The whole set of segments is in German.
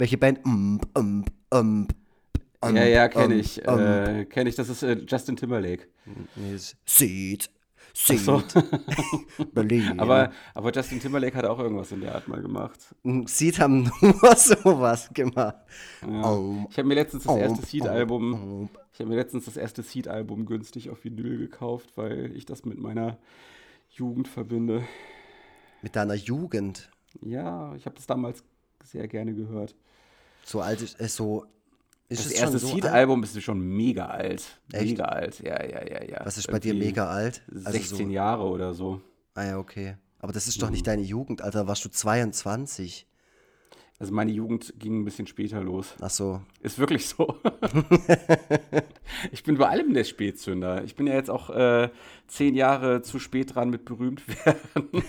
Welche Band? Um, um, um, um, ja, ja, kenne ich. Äh, kenne ich. Das ist äh, Justin Timberlake. Seed. Seed. So. Berlin. Aber, aber Justin Timberlake hat auch irgendwas in der Art mal gemacht. Seed haben nur sowas gemacht. Ja. Ich habe mir letztens das erste Seed-Album. Ich habe mir letztens das erste Seed-Album günstig auf Vinyl gekauft, weil ich das mit meiner Jugend verbinde. Mit deiner Jugend? Ja, ich habe das damals sehr gerne gehört. So alt ist, äh, so ist das erste so Seed-Album ist schon mega alt. Echt? Mega alt, ja, ja, ja, ja. Was ist bei dir mega alt? Also 16 so Jahre oder so. Ah ja, okay. Aber das ist doch nicht mhm. deine Jugend, Alter. Warst du 22? Also meine Jugend ging ein bisschen später los. Ach so. Ist wirklich so. ich bin bei allem der Spätzünder. Ich bin ja jetzt auch äh, zehn Jahre zu spät dran mit berühmt werden.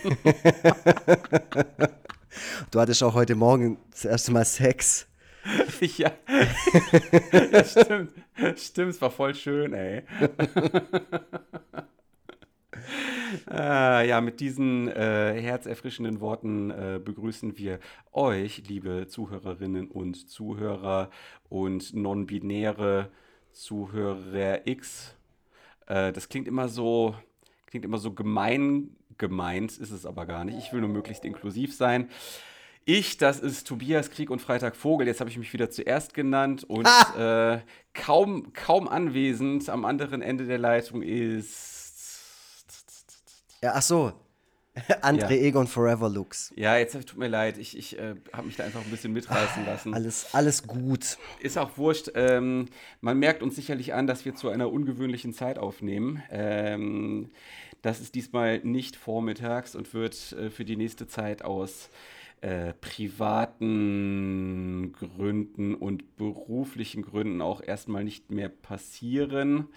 du hattest auch heute Morgen das erste Mal Sex. ja. ja, stimmt. Stimmt, es war voll schön, ey. äh, ja, mit diesen äh, herzerfrischenden Worten äh, begrüßen wir euch, liebe Zuhörerinnen und Zuhörer und non-binäre Zuhörer X. Äh, das klingt immer so, klingt immer so gemein gemeint, ist es aber gar nicht. Ich will nur möglichst inklusiv sein. Ich, das ist Tobias Krieg und Freitag Vogel. Jetzt habe ich mich wieder zuerst genannt und ah! äh, kaum, kaum anwesend am anderen Ende der Leitung ist. Ja, ach so. André ja. Egon Forever Looks. Ja, jetzt tut mir leid. Ich, ich äh, habe mich da einfach ein bisschen mitreißen lassen. Alles, alles gut. Ist auch wurscht. Ähm, man merkt uns sicherlich an, dass wir zu einer ungewöhnlichen Zeit aufnehmen. Ähm, das ist diesmal nicht vormittags und wird äh, für die nächste Zeit aus äh, privaten Gründen und beruflichen Gründen auch erstmal nicht mehr passieren.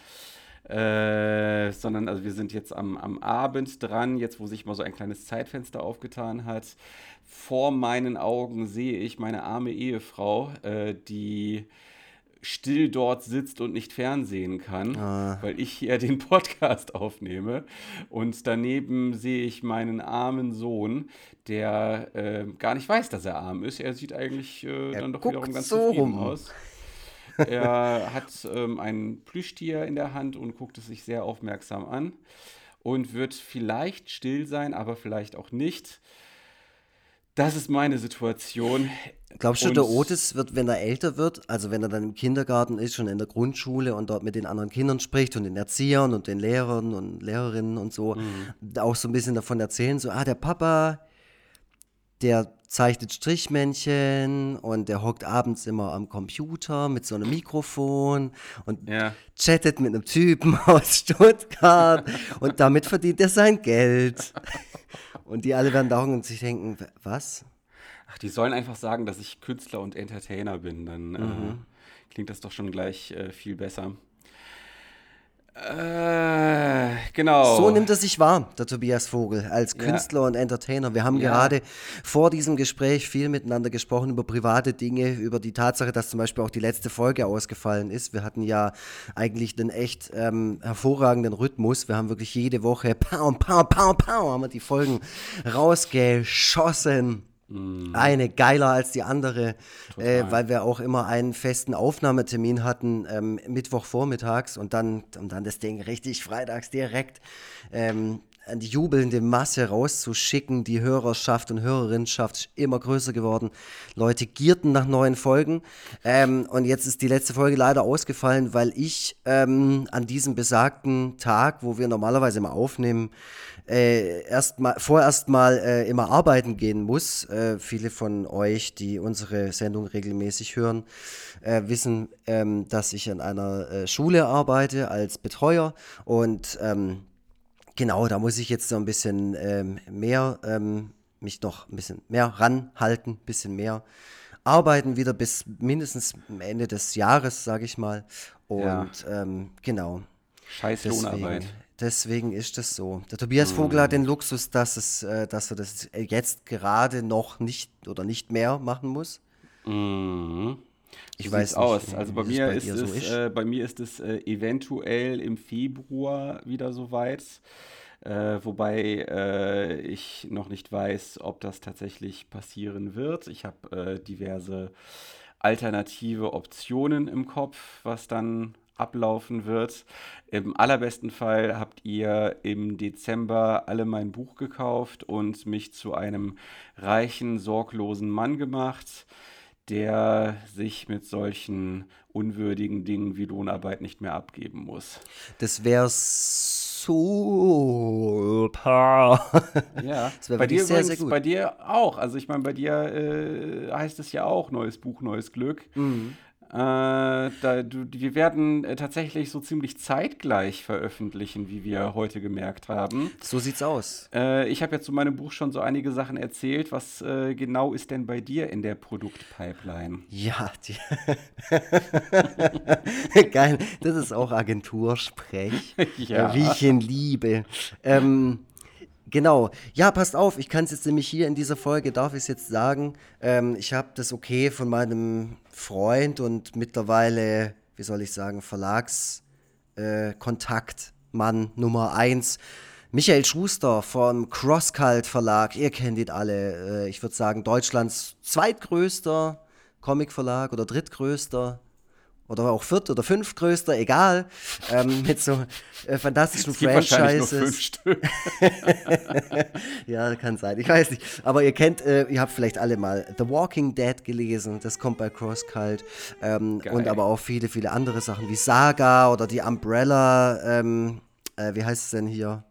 Äh, sondern also wir sind jetzt am, am Abend dran, jetzt wo sich mal so ein kleines Zeitfenster aufgetan hat. Vor meinen Augen sehe ich meine arme Ehefrau, äh, die still dort sitzt und nicht fernsehen kann, ah. weil ich hier den Podcast aufnehme. Und daneben sehe ich meinen armen Sohn, der äh, gar nicht weiß, dass er arm ist. Er sieht eigentlich äh, dann doch wiederum ganz so zufrieden rum. aus. Er hat ähm, ein Plüschtier in der Hand und guckt es sich sehr aufmerksam an und wird vielleicht still sein, aber vielleicht auch nicht. Das ist meine Situation. Glaubst du, und der Otis wird, wenn er älter wird, also wenn er dann im Kindergarten ist, schon in der Grundschule und dort mit den anderen Kindern spricht und den Erziehern und den Lehrern und Lehrerinnen und so, mhm. auch so ein bisschen davon erzählen, so, ah, der Papa, der zeichnet Strichmännchen und der hockt abends immer am Computer mit so einem Mikrofon und ja. chattet mit einem Typen aus Stuttgart und damit verdient er sein Geld. Und die alle werden da und sich denken, was? Ach, die sollen einfach sagen, dass ich Künstler und Entertainer bin. Dann äh, mhm. äh, klingt das doch schon gleich äh, viel besser. Äh, genau. So nimmt er sich wahr, der Tobias Vogel, als Künstler ja. und Entertainer. Wir haben ja. gerade vor diesem Gespräch viel miteinander gesprochen über private Dinge, über die Tatsache, dass zum Beispiel auch die letzte Folge ausgefallen ist. Wir hatten ja eigentlich einen echt ähm, hervorragenden Rhythmus. Wir haben wirklich jede Woche, pow, pow, pow, pow, haben wir die Folgen rausgeschossen. Mhm. Eine geiler als die andere, äh, weil wir auch immer einen festen Aufnahmetermin hatten, ähm, Mittwochvormittags und dann, und dann das Ding richtig freitags direkt ähm, an die jubelnde Masse rauszuschicken. Die Hörerschaft und Hörerinnenschaft ist immer größer geworden. Leute gierten nach neuen Folgen. Ähm, und jetzt ist die letzte Folge leider ausgefallen, weil ich ähm, an diesem besagten Tag, wo wir normalerweise immer aufnehmen, äh, erst mal, vorerst mal äh, immer arbeiten gehen muss. Äh, viele von euch, die unsere Sendung regelmäßig hören, äh, wissen, ähm, dass ich an einer äh, Schule arbeite als Betreuer und ähm, genau, da muss ich jetzt so ein bisschen ähm, mehr ähm, mich noch ein bisschen mehr ranhalten, ein bisschen mehr arbeiten wieder bis mindestens Ende des Jahres, sage ich mal. Und ja. ähm, genau. Scheiß Lohnarbeit. Deswegen ist das so. Der Tobias mhm. Vogel hat den Luxus, dass, es, äh, dass er das jetzt gerade noch nicht oder nicht mehr machen muss. Mhm. Ich weiß nicht, aus. Also bei mir, bei, ist es, so ist. Äh, bei mir ist es äh, eventuell im Februar wieder soweit. Äh, wobei äh, ich noch nicht weiß, ob das tatsächlich passieren wird. Ich habe äh, diverse alternative Optionen im Kopf, was dann ablaufen wird. Im allerbesten Fall habt ihr im Dezember alle mein Buch gekauft und mich zu einem reichen, sorglosen Mann gemacht, der sich mit solchen unwürdigen Dingen wie Lohnarbeit nicht mehr abgeben muss. Das wäre super. Ja, wär bei dir sehr, übrigens, sehr gut. bei dir auch. Also ich meine, bei dir äh, heißt es ja auch neues Buch, neues Glück. Mhm. Äh, da, du, wir werden äh, tatsächlich so ziemlich zeitgleich veröffentlichen, wie wir heute gemerkt haben. So sieht's aus. Äh, ich habe ja zu meinem Buch schon so einige Sachen erzählt. Was äh, genau ist denn bei dir in der Produktpipeline? Ja, die geil. Das ist auch Agentursprech, ja. wie ich ihn liebe. Ähm, Genau. Ja, passt auf, ich kann es jetzt nämlich hier in dieser Folge, darf ich es jetzt sagen. Ähm, ich habe das okay von meinem Freund und mittlerweile, wie soll ich sagen, Verlagskontaktmann äh, Nummer 1. Michael Schuster vom Crosscult Verlag, ihr kennt ihn alle. Äh, ich würde sagen, Deutschlands zweitgrößter Comicverlag oder drittgrößter oder auch viert oder fünftgrößter, egal, ähm, mit so äh, fantastischen Franchises. ja, kann sein, ich weiß nicht. Aber ihr kennt, äh, ihr habt vielleicht alle mal The Walking Dead gelesen, das kommt bei CrossCult. Ähm, und aber auch viele, viele andere Sachen wie Saga oder die Umbrella, ähm, äh, wie heißt es denn hier?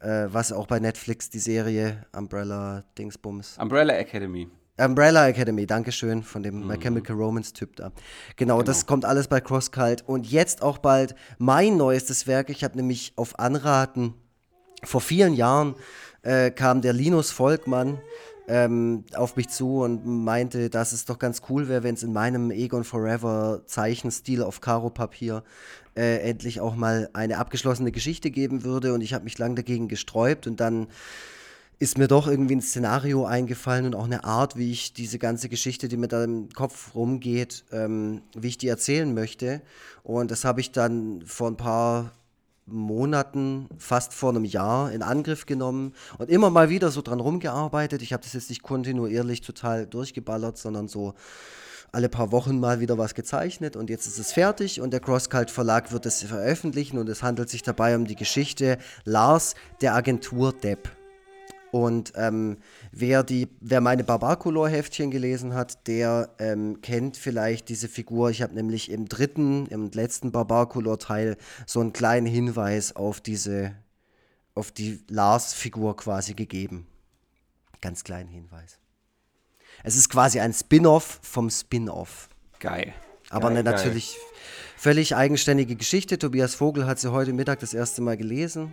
Äh, was auch bei Netflix die Serie Umbrella Dingsbums. Umbrella Academy. Umbrella Academy, Dankeschön, von dem mhm. My Chemical Romance Typ da. Genau, genau, das kommt alles bei CrossCult. Und jetzt auch bald mein neuestes Werk. Ich habe nämlich auf Anraten, vor vielen Jahren äh, kam der Linus Volkmann ähm, auf mich zu und meinte, dass es doch ganz cool wäre, wenn es in meinem Egon Forever Zeichenstil auf Karo-Papier äh, endlich auch mal eine abgeschlossene Geschichte geben würde. Und ich habe mich lang dagegen gesträubt und dann ist mir doch irgendwie ein Szenario eingefallen und auch eine Art, wie ich diese ganze Geschichte, die mir da im Kopf rumgeht, ähm, wie ich die erzählen möchte. Und das habe ich dann vor ein paar Monaten, fast vor einem Jahr in Angriff genommen und immer mal wieder so dran rumgearbeitet. Ich habe das jetzt nicht kontinuierlich total durchgeballert, sondern so alle paar Wochen mal wieder was gezeichnet und jetzt ist es fertig und der Crosscult Verlag wird es veröffentlichen und es handelt sich dabei um die Geschichte Lars, der Agentur Depp. Und ähm, wer, die, wer meine Barbarcolor-Heftchen gelesen hat, der ähm, kennt vielleicht diese Figur. Ich habe nämlich im dritten, im letzten Barbarcolor-Teil so einen kleinen Hinweis auf diese, auf die Lars-Figur quasi gegeben. Ganz kleinen Hinweis. Es ist quasi ein Spin-off vom Spin-off. Geil. Aber geil, eine geil. natürlich völlig eigenständige Geschichte. Tobias Vogel hat sie heute Mittag das erste Mal gelesen.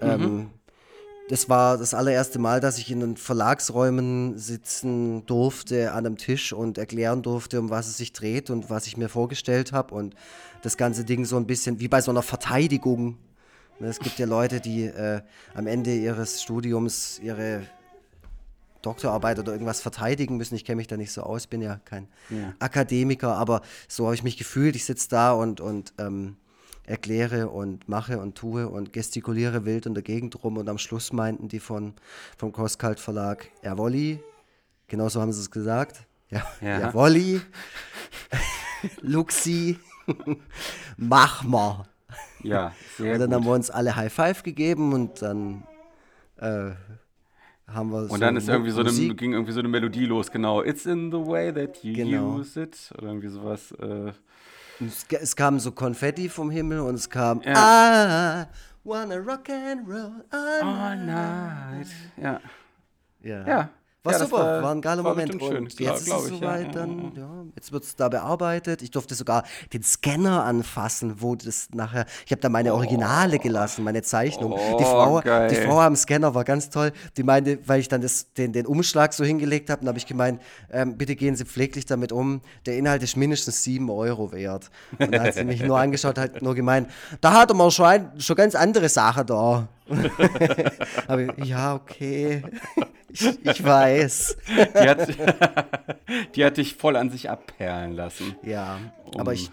Mhm. Ähm, das war das allererste Mal, dass ich in den Verlagsräumen sitzen durfte an einem Tisch und erklären durfte, um was es sich dreht und was ich mir vorgestellt habe. Und das ganze Ding so ein bisschen wie bei so einer Verteidigung. Ne, es gibt ja Leute, die äh, am Ende ihres Studiums ihre Doktorarbeit oder irgendwas verteidigen müssen. Ich kenne mich da nicht so aus, bin ja kein ja. Akademiker, aber so habe ich mich gefühlt. Ich sitze da und, und ähm, erkläre und mache und tue und gestikuliere wild in der Gegend rum und am Schluss meinten die von, vom Crosscult Verlag, Jawolli, genauso haben sie es gesagt, ja, ja. Jawolli, Luxi, mach mal. Ja, sehr Und dann gut. haben wir uns alle High Five gegeben und dann äh, haben wir Und so dann ist irgendwie so eine, ging irgendwie so eine Melodie los, genau. It's in the way that you genau. use it. Oder irgendwie sowas. Äh, es, es, kam so Konfetti vom Himmel und es kam ja. I wanna rock and roll all, all night. Ja. Ja. ja. War ja, super, war, war, ein geiler Moment. Und schön, jetzt klar, ist es soweit, ja. dann, ja, jetzt wird es da bearbeitet. Ich durfte sogar den Scanner anfassen, wo das nachher, ich habe da meine Originale oh. gelassen, meine Zeichnung. Oh, die, Frau, die Frau am Scanner war ganz toll. Die meinte, weil ich dann das, den, den Umschlag so hingelegt habe, dann habe ich gemeint, ähm, bitte gehen Sie pfleglich damit um. Der Inhalt ist mindestens 7 Euro wert. Und dann hat sie mich nur angeschaut, hat nur gemeint, da hat er mal schon, schon ganz andere Sachen da. Aber ja, okay. Ich, ich weiß. Die hat, die hat dich voll an sich abperlen lassen. Ja, um, aber ich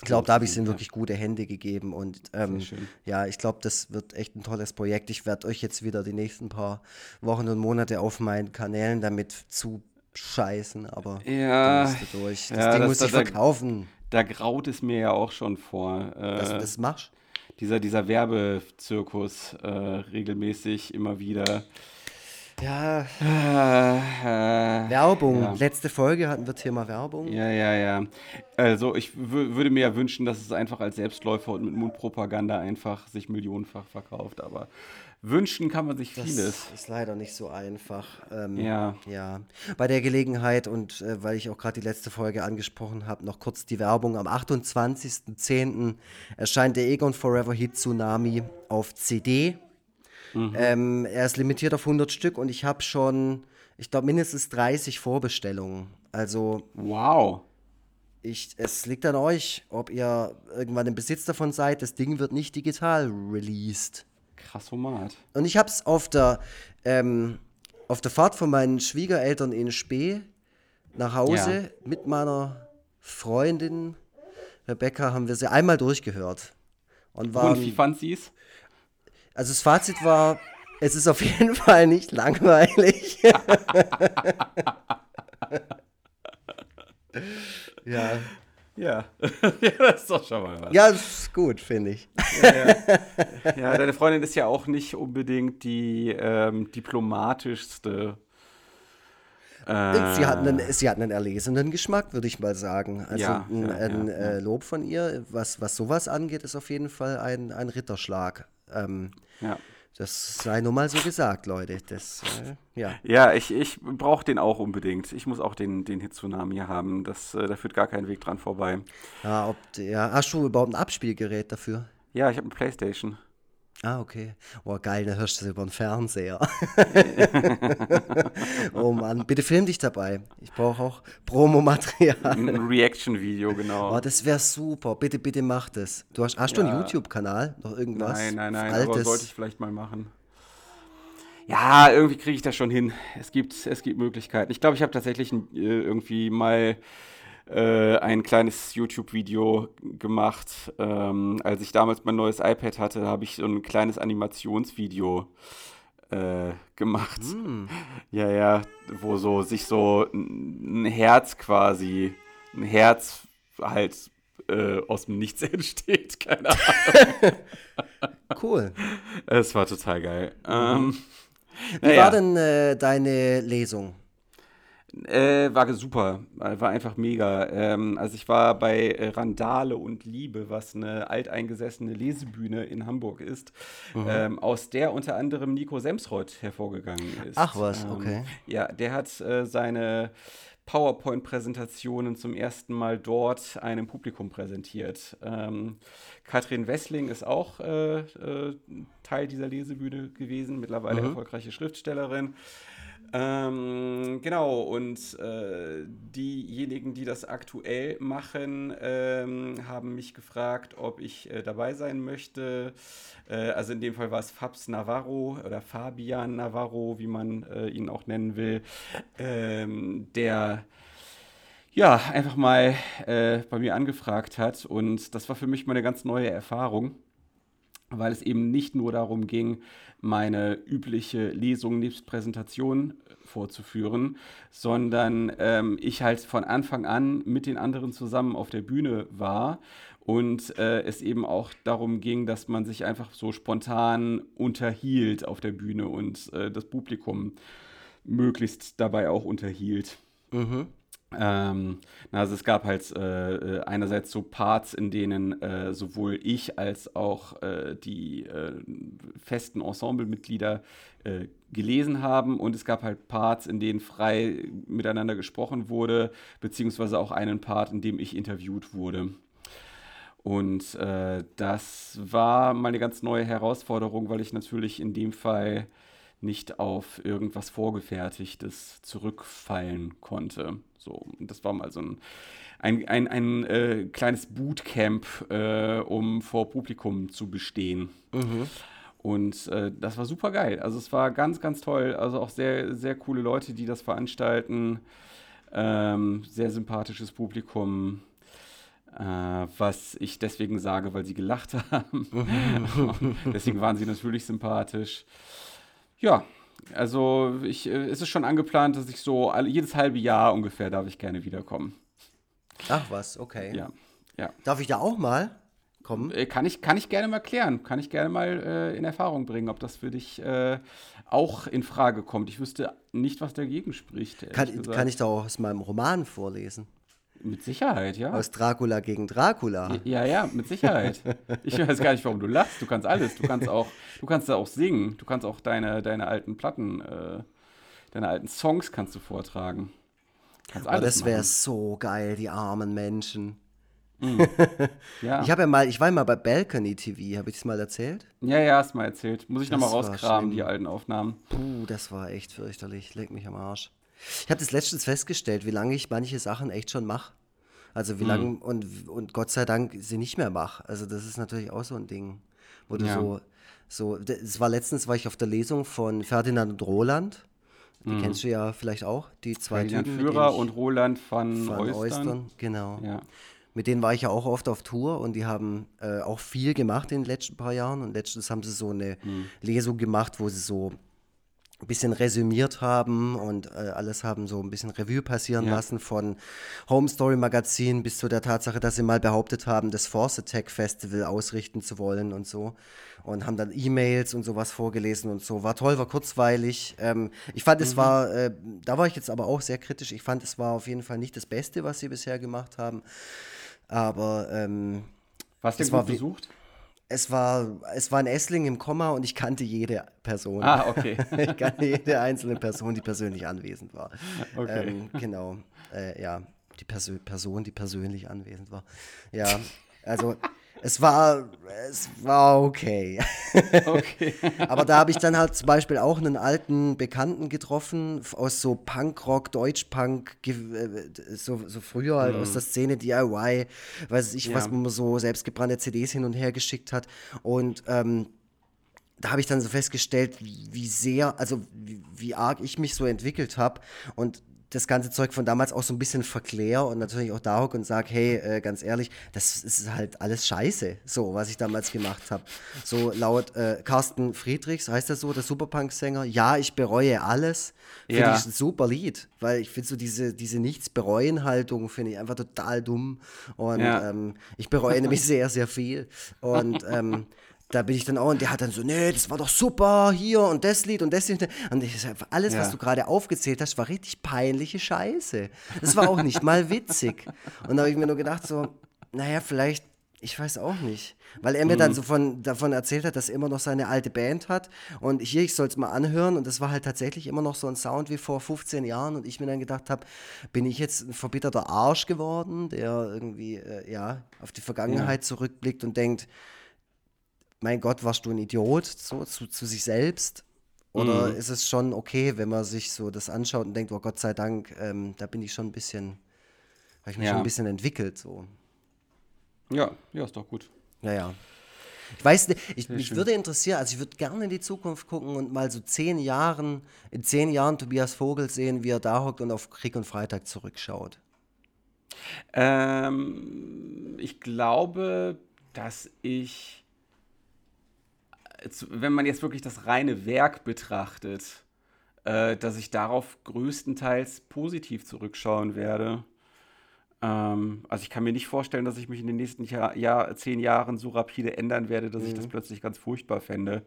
glaube, da habe ich es in wirklich gute Hände gegeben und ähm, ja, ich glaube, das wird echt ein tolles Projekt. Ich werde euch jetzt wieder die nächsten paar Wochen und Monate auf meinen Kanälen damit zu scheißen, aber ja, durch. Das ja, Ding das, muss ich verkaufen. Da, da, graut es mir ja auch schon vor. Äh, Dass du das machst? Dieser, dieser Werbezirkus äh, regelmäßig immer wieder. Ja. Äh, Werbung. Ja. Letzte Folge hatten wir Thema Werbung. Ja, ja, ja. Also ich würde mir ja wünschen, dass es einfach als Selbstläufer und mit Mundpropaganda einfach sich millionenfach verkauft. Aber wünschen kann man sich vieles. Das ist leider nicht so einfach. Ähm, ja. Ja. Bei der Gelegenheit und äh, weil ich auch gerade die letzte Folge angesprochen habe, noch kurz die Werbung. Am 28.10. erscheint der Egon Forever Hit Tsunami auf CD. Mhm. Ähm, er ist limitiert auf 100 Stück und ich habe schon, ich glaube, mindestens 30 Vorbestellungen. Also. Wow. Ich, es liegt an euch, ob ihr irgendwann im Besitz davon seid. Das Ding wird nicht digital released. Krass Format. Und ich habe es auf der ähm, auf der Fahrt von meinen Schwiegereltern in Spee nach Hause ja. mit meiner Freundin Rebecca haben wir sie einmal durchgehört. Und, waren, Und wie fand sie es? Also das Fazit war, es ist auf jeden Fall nicht langweilig. ja. Ja. ja, das ist doch schon mal was. Ja, das ist gut, finde ich. Ja, ja. ja, deine Freundin ist ja auch nicht unbedingt die ähm, diplomatischste. Äh, sie, hat einen, sie hat einen erlesenen Geschmack, würde ich mal sagen. Also ja, ein, ein äh, Lob von ihr, was, was sowas angeht, ist auf jeden Fall ein, ein Ritterschlag. Ähm, ja. Das sei nur mal so gesagt, Leute. Das, äh, ja. Ja, ich, ich brauche den auch unbedingt. Ich muss auch den, den Hit Tsunami haben. Das, äh, da führt gar kein Weg dran vorbei. Ja, ob, ja, hast du überhaupt ein Abspielgerät dafür? Ja, ich habe eine Playstation. Ah, okay. Oh, geil, dann hörst du das über den Fernseher. oh Mann, bitte film dich dabei. Ich brauche auch Promomaterial. Ein Reaction-Video, genau. Oh, das wäre super. Bitte, bitte mach das. Du hast, hast ja. du einen YouTube-Kanal? Noch irgendwas? Nein, nein, nein, Altes? aber sollte ich vielleicht mal machen. Ja, irgendwie kriege ich das schon hin. Es gibt, es gibt Möglichkeiten. Ich glaube, ich habe tatsächlich äh, irgendwie mal äh, ein kleines YouTube-Video gemacht. Ähm, als ich damals mein neues iPad hatte, habe ich so ein kleines Animationsvideo äh, gemacht. Mm. Ja, ja, wo so sich so ein Herz quasi, ein Herz halt äh, aus dem Nichts entsteht. Keine Ahnung. cool. Es war total geil. Ähm, Wie naja. war denn äh, deine Lesung? Äh, war super, war einfach mega. Ähm, also ich war bei Randale und Liebe, was eine alteingesessene Lesebühne in Hamburg ist, mhm. ähm, aus der unter anderem Nico Semsreuth hervorgegangen ist. Ach was, ähm, okay. Ja, der hat äh, seine PowerPoint-Präsentationen zum ersten Mal dort einem Publikum präsentiert. Ähm, Katrin Wessling ist auch äh, äh, Teil dieser Lesebühne gewesen, mittlerweile mhm. erfolgreiche Schriftstellerin. Ähm, genau, und äh, diejenigen, die das aktuell machen, ähm, haben mich gefragt, ob ich äh, dabei sein möchte. Äh, also in dem Fall war es Fabs Navarro oder Fabian Navarro, wie man äh, ihn auch nennen will, ähm, der ja einfach mal äh, bei mir angefragt hat. Und das war für mich mal eine ganz neue Erfahrung weil es eben nicht nur darum ging, meine übliche Lesung nebst Präsentation äh, vorzuführen, sondern ähm, ich halt von Anfang an mit den anderen zusammen auf der Bühne war und äh, es eben auch darum ging, dass man sich einfach so spontan unterhielt auf der Bühne und äh, das Publikum möglichst dabei auch unterhielt. Mhm. Ähm, also es gab halt äh, äh, einerseits so Parts, in denen äh, sowohl ich als auch äh, die äh, festen Ensemblemitglieder äh, gelesen haben und es gab halt Parts, in denen frei miteinander gesprochen wurde, beziehungsweise auch einen Part, in dem ich interviewt wurde. Und das war mal eine ganz neue Herausforderung, weil ich natürlich in dem Fall nicht auf irgendwas Vorgefertigtes zurückfallen konnte. So, das war mal so ein, ein, ein, ein äh, kleines Bootcamp, äh, um vor Publikum zu bestehen. Mhm. Und äh, das war super geil. Also es war ganz, ganz toll. Also auch sehr, sehr coole Leute, die das veranstalten. Ähm, sehr sympathisches Publikum. Äh, was ich deswegen sage, weil sie gelacht haben. deswegen waren sie natürlich sympathisch. Ja, also ich, äh, es ist schon angeplant, dass ich so alle, jedes halbe Jahr ungefähr darf ich gerne wiederkommen. Ach was, okay. Ja, ja. Darf ich da auch mal kommen? Äh, kann, ich, kann ich gerne mal klären. Kann ich gerne mal äh, in Erfahrung bringen, ob das für dich äh, auch in Frage kommt. Ich wüsste nicht, was dagegen spricht. Kann, kann ich da auch aus meinem Roman vorlesen? Mit Sicherheit, ja. Aus Dracula gegen Dracula. Ja, ja, mit Sicherheit. Ich weiß gar nicht, warum du lachst. Du kannst alles. Du kannst auch, du kannst auch singen. Du kannst auch deine, deine alten Platten, äh, deine alten Songs kannst du vortragen. Kannst alles Aber das wäre so geil, die armen Menschen. Mm. Ja. Ich habe ja mal, ich war mal bei Balcony TV, habe ich das mal erzählt? Ja, ja, hast mal erzählt. Muss ich nochmal rauskramen, die alten Aufnahmen. Puh, das war echt fürchterlich. Leg mich am Arsch. Ich habe das letztens festgestellt, wie lange ich manche Sachen echt schon mache. Also wie lange mhm. und, und Gott sei Dank sie nicht mehr mache. Also das ist natürlich auch so ein Ding, wo du ja. so, so, es war letztens, war ich auf der Lesung von Ferdinand und Roland. Die mhm. kennst du ja vielleicht auch, die zwei Ferdinand Typen. Führer und Roland von, von Eustern. Eustern. Genau. Ja. Mit denen war ich ja auch oft auf Tour und die haben äh, auch viel gemacht in den letzten paar Jahren. Und letztens haben sie so eine mhm. Lesung gemacht, wo sie so ein bisschen resümiert haben und äh, alles haben so ein bisschen Revue passieren ja. lassen von Home Story Magazin bis zu der Tatsache, dass sie mal behauptet haben, das Force Attack Festival ausrichten zu wollen und so und haben dann E-Mails und sowas vorgelesen und so. War toll, war kurzweilig. Ähm, ich fand, mhm. es war, äh, da war ich jetzt aber auch sehr kritisch. Ich fand, es war auf jeden Fall nicht das Beste, was sie bisher gemacht haben. Aber ähm, was denn war besucht? Es war, es war ein Essling im Komma und ich kannte jede Person. Ah, okay. ich kannte jede einzelne Person, die persönlich anwesend war. Okay. Ähm, genau. Äh, ja, die Persö Person, die persönlich anwesend war. Ja, also es war, es war okay. okay. Aber da habe ich dann halt zum Beispiel auch einen alten Bekannten getroffen aus so Punkrock, Deutschpunk, äh, so, so früher halt mm. aus der Szene DIY, weiß ich, ja. was man so selbstgebrannte CDs hin und her geschickt hat. Und ähm, da habe ich dann so festgestellt, wie sehr, also wie, wie arg ich mich so entwickelt habe. Und das ganze Zeug von damals auch so ein bisschen verkläre und natürlich auch da hocke und sage, hey, äh, ganz ehrlich, das ist halt alles scheiße, so, was ich damals gemacht habe. So laut äh, Carsten Friedrichs, heißt das so, der Superpunk-Sänger, ja, ich bereue alles. Finde ja. ich ein super Lied, weil ich finde so diese, diese Nichts-Bereuen-Haltung, finde ich einfach total dumm und ja. ähm, ich bereue nämlich sehr, sehr viel und ähm, da bin ich dann auch und der hat dann so, nee, das war doch super, hier und das Lied und das Lied. Und ich sag, alles, ja. was du gerade aufgezählt hast, war richtig peinliche Scheiße. Das war auch nicht mal witzig. Und da habe ich mir nur gedacht, so, naja, vielleicht, ich weiß auch nicht. Weil er mir mhm. dann so von, davon erzählt hat, dass er immer noch seine alte Band hat. Und hier, ich soll es mal anhören. Und das war halt tatsächlich immer noch so ein Sound wie vor 15 Jahren. Und ich mir dann gedacht habe, bin ich jetzt ein verbitterter Arsch geworden, der irgendwie, äh, ja, auf die Vergangenheit ja. zurückblickt und denkt, mein Gott, warst du ein Idiot, so zu, zu sich selbst? Oder mhm. ist es schon okay, wenn man sich so das anschaut und denkt, oh Gott sei Dank, ähm, da bin ich schon ein bisschen, habe ich mich ja. schon ein bisschen entwickelt, so. Ja, ja, ist doch gut. Naja. Ich weiß nicht, ich, mich würde interessieren, also ich würde gerne in die Zukunft gucken und mal so zehn Jahren, in zehn Jahren Tobias Vogel sehen, wie er da hockt und auf Krieg und Freitag zurückschaut. Ähm, ich glaube, dass ich wenn man jetzt wirklich das reine Werk betrachtet, äh, dass ich darauf größtenteils positiv zurückschauen werde. Ähm, also ich kann mir nicht vorstellen, dass ich mich in den nächsten Jahr, Jahr, zehn Jahren so rapide ändern werde, dass mhm. ich das mhm. plötzlich ganz furchtbar fände.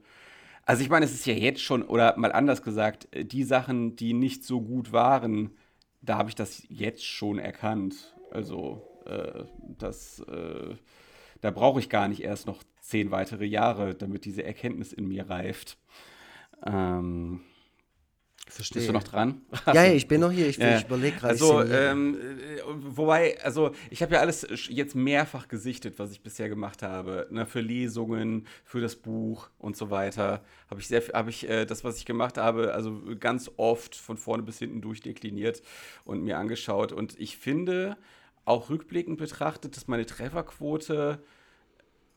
Also ich meine, es ist ja jetzt schon, oder mal anders gesagt, äh, die Sachen, die nicht so gut waren, da habe ich das jetzt schon erkannt. Also äh, das, äh, da brauche ich gar nicht erst noch zehn weitere Jahre, damit diese Erkenntnis in mir reift. Ähm, Verstehe. Bist du noch dran? Ja, ja, ich bin noch hier. Ich, ja. ich überlege gerade. Also, ähm, äh, wobei, also ich habe ja alles jetzt mehrfach gesichtet, was ich bisher gemacht habe. Ne, für Lesungen, für das Buch und so weiter. Habe ich, sehr, hab ich äh, das, was ich gemacht habe, also ganz oft von vorne bis hinten durchdekliniert und mir angeschaut. Und ich finde, auch rückblickend betrachtet, dass meine Trefferquote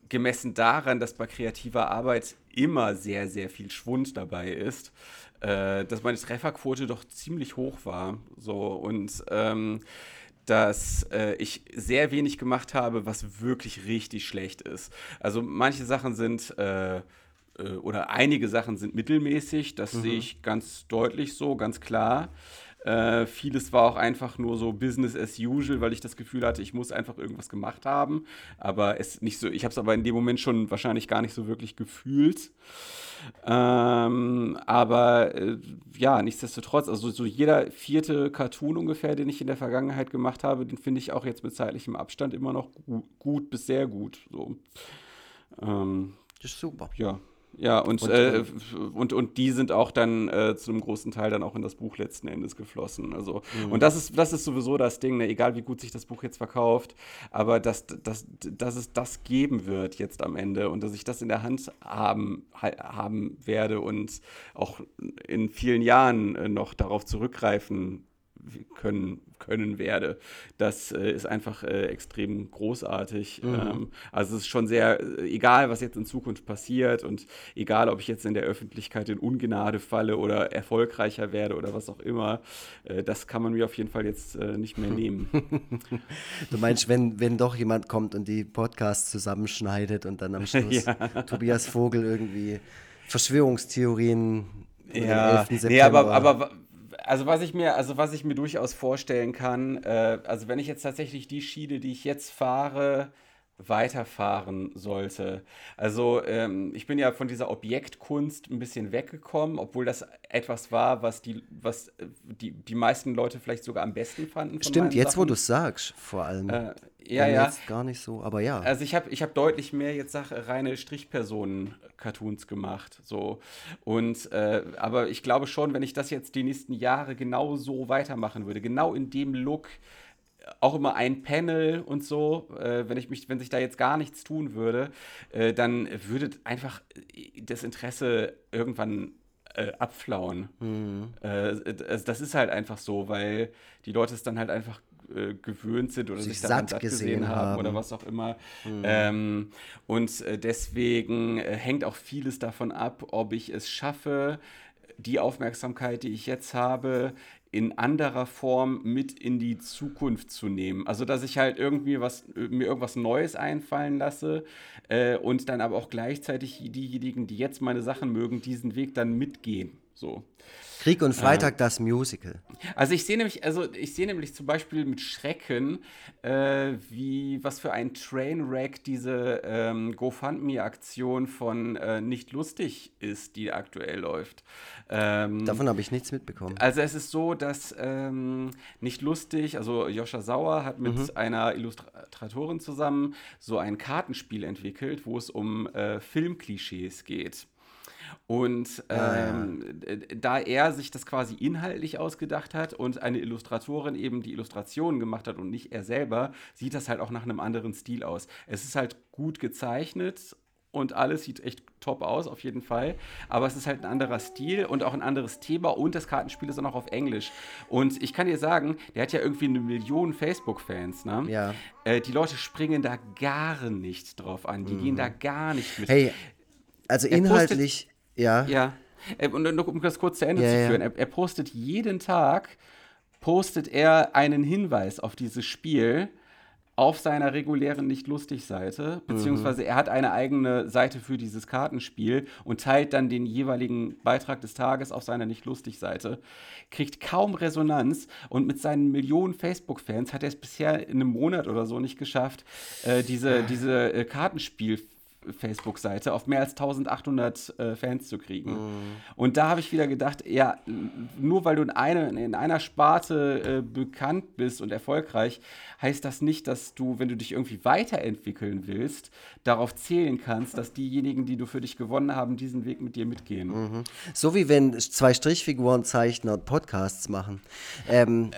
gemessen daran, dass bei kreativer Arbeit immer sehr, sehr viel Schwund dabei ist, äh, dass meine Trefferquote doch ziemlich hoch war. So und ähm, dass äh, ich sehr wenig gemacht habe, was wirklich richtig schlecht ist. Also manche Sachen sind äh, äh oder einige Sachen sind mittelmäßig, das mhm. sehe ich ganz deutlich so, ganz klar. Äh, vieles war auch einfach nur so Business as usual, weil ich das Gefühl hatte, ich muss einfach irgendwas gemacht haben. Aber es nicht so, ich habe es aber in dem Moment schon wahrscheinlich gar nicht so wirklich gefühlt. Ähm, aber äh, ja, nichtsdestotrotz, also so jeder vierte Cartoon ungefähr, den ich in der Vergangenheit gemacht habe, den finde ich auch jetzt mit zeitlichem Abstand immer noch gut, gut bis sehr gut. So. Ähm, das ist super. Ja, ja, und, und, äh, und, und die sind auch dann äh, zu einem großen Teil dann auch in das Buch letzten Endes geflossen. Also, mhm. Und das ist, das ist sowieso das Ding, ne? egal wie gut sich das Buch jetzt verkauft, aber dass, dass, dass es das geben wird jetzt am Ende und dass ich das in der Hand haben, haben werde und auch in vielen Jahren äh, noch darauf zurückgreifen können, können werde. Das äh, ist einfach äh, extrem großartig. Mhm. Ähm, also es ist schon sehr, äh, egal was jetzt in Zukunft passiert und egal ob ich jetzt in der Öffentlichkeit in Ungnade falle oder erfolgreicher werde oder was auch immer, äh, das kann man mir auf jeden Fall jetzt äh, nicht mehr nehmen. du meinst, wenn, wenn doch jemand kommt und die Podcasts zusammenschneidet und dann am Schluss ja. Tobias Vogel irgendwie Verschwörungstheorien ja, nee, aber, aber also was ich mir, also was ich mir durchaus vorstellen kann, äh, also wenn ich jetzt tatsächlich die Schiene, die ich jetzt fahre, weiterfahren sollte. Also ähm, ich bin ja von dieser Objektkunst ein bisschen weggekommen, obwohl das etwas war, was die, was äh, die, die meisten Leute vielleicht sogar am besten fanden. Stimmt, jetzt Sachen. wo du es sagst, vor allem. Äh, ja, ja. Jetzt gar nicht so, aber ja. Also ich habe ich hab deutlich mehr jetzt Sache, reine Strichpersonen-Cartoons gemacht. So. Und äh, aber ich glaube schon, wenn ich das jetzt die nächsten Jahre genau so weitermachen würde, genau in dem Look, auch immer ein Panel und so, äh, wenn ich mich, wenn sich da jetzt gar nichts tun würde, äh, dann würde einfach das Interesse irgendwann äh, abflauen. Mhm. Äh, das ist halt einfach so, weil die Leute es dann halt einfach äh, gewöhnt sind oder sich, sich daran satt gesehen, haben, haben, oder was auch immer. Mhm. Ähm, und äh, deswegen hängt auch vieles davon ab, ob ich es schaffe, die Aufmerksamkeit, die ich jetzt habe, in anderer Form mit in die Zukunft zu nehmen. Also dass ich halt irgendwie was mir irgendwas Neues einfallen lasse äh, und dann aber auch gleichzeitig diejenigen, die jetzt meine Sachen mögen, diesen Weg dann mitgehen. So. Krieg und Freitag, äh, das Musical. Also ich sehe nämlich, also ich sehe nämlich zum Beispiel mit Schrecken, äh, wie was für ein Trainwreck diese ähm, GoFundMe-Aktion von äh, Nicht lustig ist, die aktuell läuft. Ähm, Davon habe ich nichts mitbekommen. Also es ist so, dass ähm, Nicht lustig, also Joscha Sauer hat mit mhm. einer Illustratorin zusammen so ein Kartenspiel entwickelt, wo es um äh, Filmklischees geht. Und ähm, ja. da er sich das quasi inhaltlich ausgedacht hat und eine Illustratorin eben die Illustrationen gemacht hat und nicht er selber, sieht das halt auch nach einem anderen Stil aus. Es ist halt gut gezeichnet und alles sieht echt top aus, auf jeden Fall. Aber es ist halt ein anderer Stil und auch ein anderes Thema und das Kartenspiel ist auch noch auf Englisch. Und ich kann dir sagen, der hat ja irgendwie eine Million Facebook-Fans, ne? Ja. Äh, die Leute springen da gar nicht drauf an. Die mhm. gehen da gar nicht mit. Hey, also inhaltlich ja. Ja. Äh, und noch, um das kurz zu Ende ja, zu führen, ja. er, er, postet jeden Tag, postet er einen Hinweis auf dieses Spiel auf seiner regulären Nicht-Lustig-Seite, beziehungsweise mhm. er hat eine eigene Seite für dieses Kartenspiel und teilt dann den jeweiligen Beitrag des Tages auf seiner Nicht-Lustig-Seite, kriegt kaum Resonanz und mit seinen Millionen Facebook-Fans hat er es bisher in einem Monat oder so nicht geschafft, äh, diese, diese äh, Kartenspiel- Facebook-Seite auf mehr als 1800 äh, Fans zu kriegen. Mhm. Und da habe ich wieder gedacht, ja, nur weil du in, eine, in einer Sparte äh, bekannt bist und erfolgreich, heißt das nicht, dass du, wenn du dich irgendwie weiterentwickeln willst, darauf zählen kannst, dass diejenigen, die du für dich gewonnen haben, diesen Weg mit dir mitgehen. Mhm. So wie wenn zwei Strichfigurenzeichner Podcasts machen. Ähm,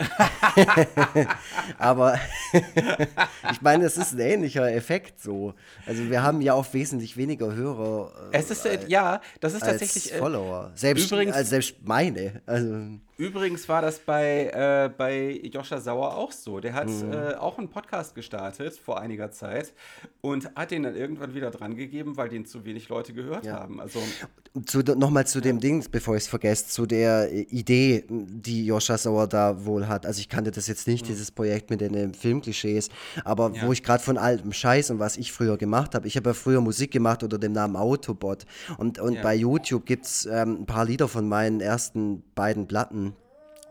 aber ich meine, es ist ein ähnlicher Effekt so. Also wir haben ja auch wesentlich weniger Hörer. Äh, es ist, äh, ja, das ist tatsächlich. Äh, Follower. Selbst, übrigens, als selbst meine. Also, Übrigens war das bei, äh, bei Joscha Sauer auch so. Der hat mhm. äh, auch einen Podcast gestartet vor einiger Zeit und hat den dann irgendwann wieder dran gegeben, weil den zu wenig Leute gehört ja. haben. Also nochmal zu dem Ding, bevor ich es vergesse, zu der Idee, die Joscha Sauer da wohl hat. Also ich kannte das jetzt nicht, mhm. dieses Projekt mit den äh, Filmklischees, aber ja. wo ich gerade von altem Scheiß und was ich früher gemacht habe. Ich habe ja früher Musik gemacht unter dem Namen Autobot und, und ja. bei YouTube gibt es ähm, ein paar Lieder von meinen ersten beiden Platten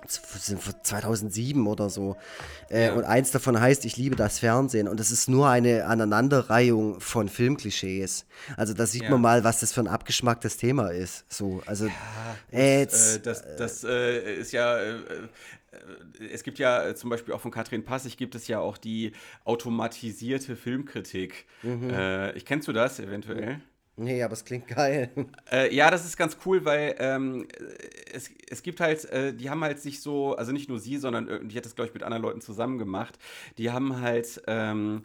2007 oder so. Äh, ja. Und eins davon heißt, ich liebe das Fernsehen. Und das ist nur eine Aneinanderreihung von Filmklischees. Also da sieht ja. man mal, was das für ein abgeschmacktes Thema ist. So, also ja, äh, das, äh, das, das äh, ist ja äh, äh, es gibt ja zum Beispiel auch von Katrin Passig gibt es ja auch die automatisierte Filmkritik. Mhm. Äh, ich kennst du das eventuell? Nee, aber es klingt geil. Äh, ja, das ist ganz cool, weil ähm, es, es gibt halt, äh, die haben halt sich so, also nicht nur sie, sondern die hat das, glaube ich, mit anderen Leuten zusammen gemacht. Die haben halt ähm,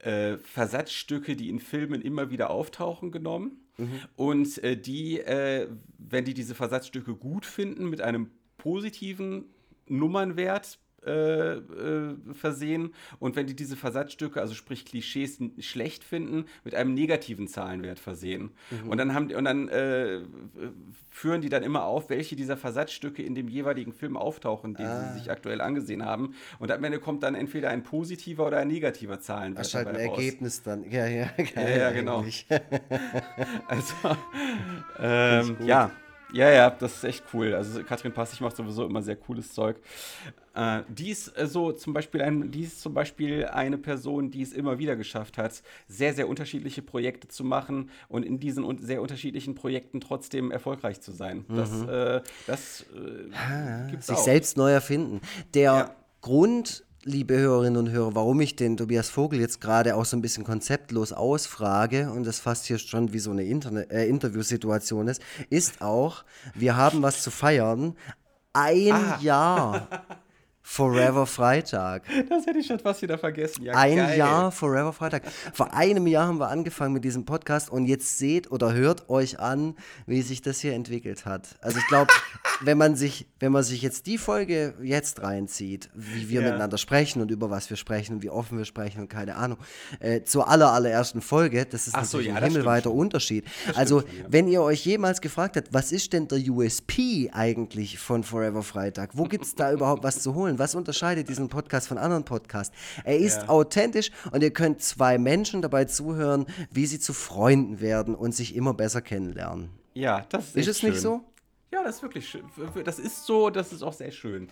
äh, Versatzstücke, die in Filmen immer wieder auftauchen, genommen. Mhm. Und äh, die, äh, wenn die diese Versatzstücke gut finden, mit einem positiven Nummernwert äh, äh, versehen und wenn die diese Versatzstücke, also sprich Klischees, schlecht finden, mit einem negativen Zahlenwert versehen. Mhm. Und dann haben und dann äh, führen die dann immer auf, welche dieser Versatzstücke in dem jeweiligen Film auftauchen, den ah. sie sich aktuell angesehen haben. Und am Ende kommt dann entweder ein positiver oder ein negativer Zahlenwert. Ach, halt ein Ergebnis dann. Ja, ja, geil, ja, ja genau. also, ähm, ja. Ja, ja, das ist echt cool. Also Katrin Passig macht sowieso immer sehr cooles Zeug. Äh, die ist äh, so zum Beispiel ein, die ist zum Beispiel eine Person, die es immer wieder geschafft hat, sehr, sehr unterschiedliche Projekte zu machen und in diesen un sehr unterschiedlichen Projekten trotzdem erfolgreich zu sein. Mhm. Das, äh, das äh, ah, sich auch. selbst neu erfinden. Der ja. Grund liebe Hörerinnen und Hörer, warum ich den Tobias Vogel jetzt gerade auch so ein bisschen konzeptlos ausfrage und das fast hier schon wie so eine Interne äh, Interviewsituation ist, ist auch, wir haben was zu feiern. Ein ah. Jahr Forever Freitag. Das hätte ich schon fast wieder vergessen. Ja, Ein geil. Jahr Forever Freitag. Vor einem Jahr haben wir angefangen mit diesem Podcast und jetzt seht oder hört euch an, wie sich das hier entwickelt hat. Also ich glaube, wenn man sich, wenn man sich jetzt die Folge jetzt reinzieht, wie wir ja. miteinander sprechen und über was wir sprechen und wie offen wir sprechen und keine Ahnung, äh, zur aller, allerersten Folge, das ist Ach natürlich so, ja, ein himmelweiter Unterschied. Das also, stimmt, wenn ihr euch jemals gefragt habt, was ist denn der USP eigentlich von Forever Freitag? Wo gibt es da überhaupt was zu holen? Was unterscheidet diesen Podcast von anderen Podcasts? Er ist ja. authentisch und ihr könnt zwei Menschen dabei zuhören, wie sie zu Freunden werden und sich immer besser kennenlernen. Ja, das ist, ist es schön. nicht so? Ja, das ist wirklich schön. Das ist so, das ist auch sehr schön.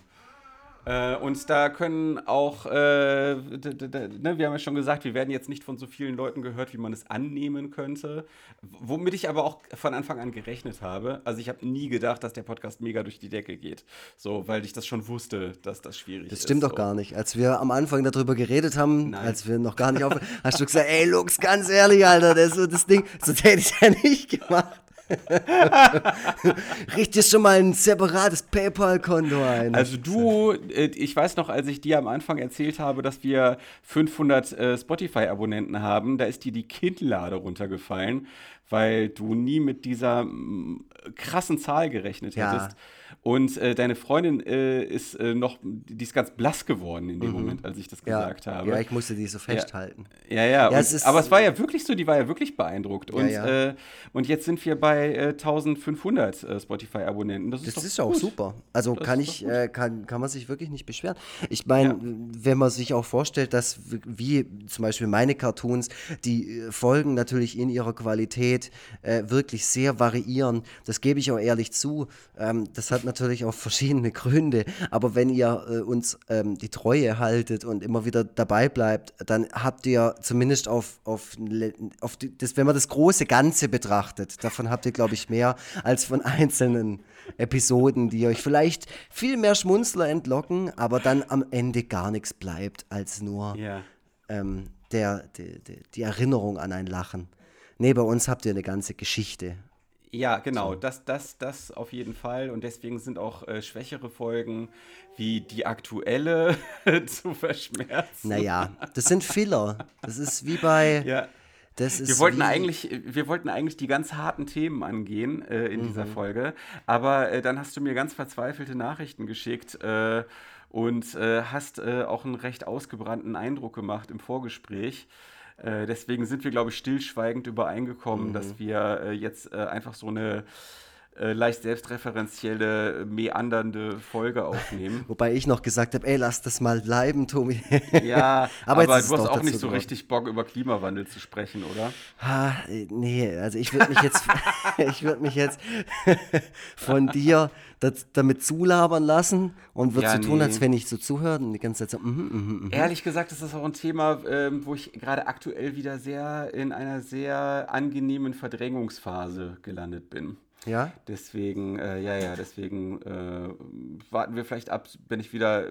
Äh, und da können auch, äh, ne, wir haben ja schon gesagt, wir werden jetzt nicht von so vielen Leuten gehört, wie man es annehmen könnte. Womit ich aber auch von Anfang an gerechnet habe. Also ich habe nie gedacht, dass der Podcast mega durch die Decke geht. So, weil ich das schon wusste, dass das schwierig ist. Das stimmt doch so. gar nicht. Als wir am Anfang darüber geredet haben, Nein. als wir noch gar nicht auf, hast du gesagt, ey Lux, ganz ehrlich, Alter, das ist das Ding, so hätte ich ja nicht gemacht. Richte schon mal ein separates PayPal-Konto ein. Also du, äh, ich weiß noch, als ich dir am Anfang erzählt habe, dass wir 500 äh, Spotify-Abonnenten haben, da ist dir die Kinnlade runtergefallen, weil du nie mit dieser krassen Zahl gerechnet hättest. Ja. Und äh, deine Freundin äh, ist äh, noch, die ist ganz blass geworden in dem mhm. Moment, als ich das ja. gesagt habe. Ja, ich musste die so festhalten. Ja, ja. ja, und, es aber es war ja wirklich so, die war ja wirklich beeindruckt. Und, äh, und jetzt sind wir bei 1500 äh, äh, Spotify-Abonnenten. Das ist, das ist auch super. Also das kann ich, kann, kann man sich wirklich nicht beschweren. Ich meine, wenn man sich auch vorstellt, dass wie zum Beispiel meine Cartoons, die Folgen natürlich in ihrer Qualität wirklich sehr variieren, das gebe ich auch ehrlich zu. Ähm, das hat natürlich auch verschiedene Gründe, aber wenn ihr äh, uns ähm, die Treue haltet und immer wieder dabei bleibt, dann habt ihr zumindest auf, auf, auf die, das, wenn man das große Ganze betrachtet, davon habt ihr, glaube ich, mehr als von einzelnen Episoden, die euch vielleicht viel mehr Schmunzler entlocken, aber dann am Ende gar nichts bleibt als nur yeah. ähm, der, die, die, die Erinnerung an ein Lachen. Nee, bei uns habt ihr eine ganze Geschichte ja, genau, das, das, das auf jeden Fall. Und deswegen sind auch äh, schwächere Folgen wie die aktuelle zu verschmerzen. Naja, das sind Filler. Das ist wie bei. Ja. wir, wollten eigentlich, wir wollten eigentlich die ganz harten Themen angehen äh, in mhm. dieser Folge, aber äh, dann hast du mir ganz verzweifelte Nachrichten geschickt äh, und äh, hast äh, auch einen recht ausgebrannten Eindruck gemacht im Vorgespräch. Äh, deswegen sind wir, glaube ich, stillschweigend übereingekommen, mhm. dass wir jetzt einfach so eine äh, leicht selbstreferenzielle, meandernde Folge aufnehmen. Wobei ich noch gesagt habe, ey, lass das mal bleiben, Tobi. ja, aber, aber du hast auch nicht so geworden. richtig Bock, über Klimawandel zu sprechen, oder? Ha, nee, also ich würde mich jetzt, ich würde mich jetzt von dir das, damit zulabern lassen und würde ja, so tun, nee. als wenn ich so zuhöre und die ganze Zeit so, mm, mm, mm, Ehrlich gesagt, ist das auch ein Thema, ähm, wo ich gerade aktuell wieder sehr in einer sehr angenehmen Verdrängungsphase gelandet bin. Ja. Deswegen, äh, ja, ja, deswegen äh, warten wir vielleicht ab, wenn ich wieder,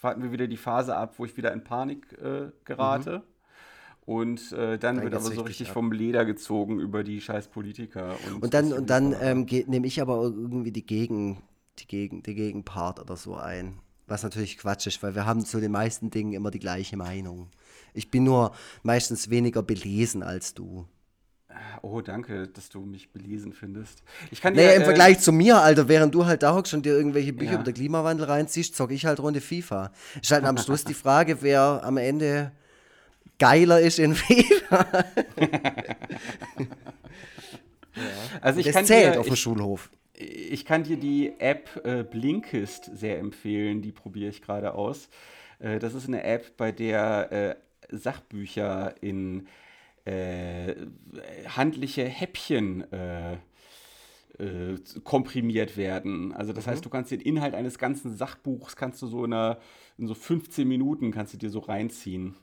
warten wir wieder die Phase ab, wo ich wieder in Panik äh, gerate. Mhm. Und äh, dann, dann, wird aber so richtig ab. vom Leder gezogen über die scheiß Politiker. Und, und dann, und dann ähm, nehme ich aber irgendwie die Gegen, die Gegen, die Gegenpart oder so ein. Was natürlich Quatsch ist, weil wir haben zu den meisten Dingen immer die gleiche Meinung. Ich bin nur meistens weniger belesen als du. Oh, danke, dass du mich belesen findest. Ich kann naja, dir, im äh, Vergleich zu mir, Alter, während du halt da hockst und dir irgendwelche Bücher ja. über den Klimawandel reinziehst, zocke ich halt Runde FIFA. Ist halt am Schluss die Frage, wer am Ende geiler ist in FIFA. ja. Also ich das kann zählt dir, auf dem Schulhof. Ich kann dir die App äh, Blinkist sehr empfehlen, die probiere ich gerade aus. Äh, das ist eine App, bei der äh, Sachbücher in äh, handliche Häppchen äh, äh, komprimiert werden. Also das mhm. heißt, du kannst den Inhalt eines ganzen Sachbuchs kannst du so in, einer, in so 15 Minuten kannst du dir so reinziehen.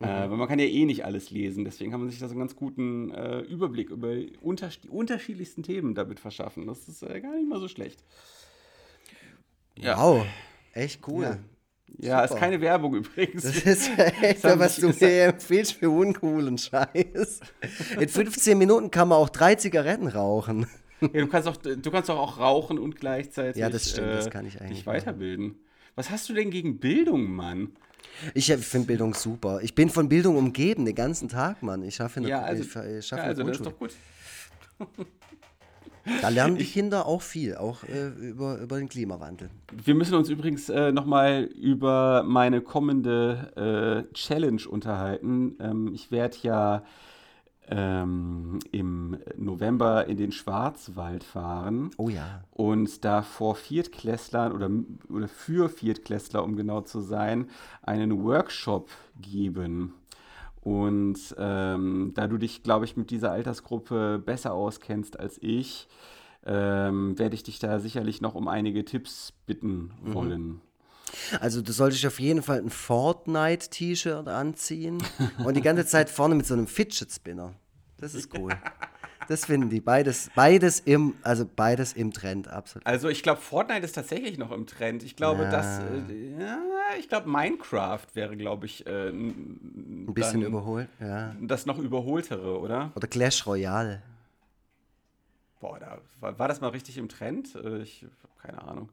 Äh, mhm. Äh, weil man kann ja eh nicht alles lesen, deswegen kann man sich da so einen ganz guten äh, Überblick über unter die unterschiedlichsten Themen damit verschaffen. Das ist äh, gar nicht mal so schlecht. Ja. Wow, echt cool. Ja. Ja, Super. ist keine Werbung übrigens. Das ist echt, das was du mir empfiehlst für uncoolen Scheiß. In 15 Minuten kann man auch drei Zigaretten rauchen. Ja, du kannst auch, du kannst auch, rauchen und gleichzeitig ja, das stimmt, das kann ich eigentlich dich weiterbilden. Was hast du denn gegen Bildung, Mann? Ich finde Bildung super. Ich bin von Bildung umgeben den ganzen Tag, Mann. Ich schaffe eine, ja, also, ich, ich schaffe ja, also das ist doch gut. Da lernen die Kinder auch viel, auch äh, über, über den Klimawandel. Wir müssen uns übrigens äh, nochmal über meine kommende äh, Challenge unterhalten. Ähm, ich werde ja ähm, im November in den Schwarzwald fahren. Oh ja. Und da vor Viertklässlern oder, oder für Viertklässler, um genau zu sein, einen Workshop geben. Und ähm, da du dich, glaube ich, mit dieser Altersgruppe besser auskennst als ich, ähm, werde ich dich da sicherlich noch um einige Tipps bitten mhm. wollen. Also du solltest auf jeden Fall ein Fortnite-T-Shirt anziehen und die ganze Zeit vorne mit so einem Fidget Spinner. Das ist cool. Das finden die. Beides, beides im, also beides im Trend, absolut. Also ich glaube, Fortnite ist tatsächlich noch im Trend. Ich glaube, ja. dass, äh, ja, ich glaube, Minecraft wäre, glaube ich, äh, ein bisschen überholt, ja. Das noch überholtere, oder? Oder Clash Royale. Boah, da, war, war das mal richtig im Trend? Äh, ich habe keine Ahnung.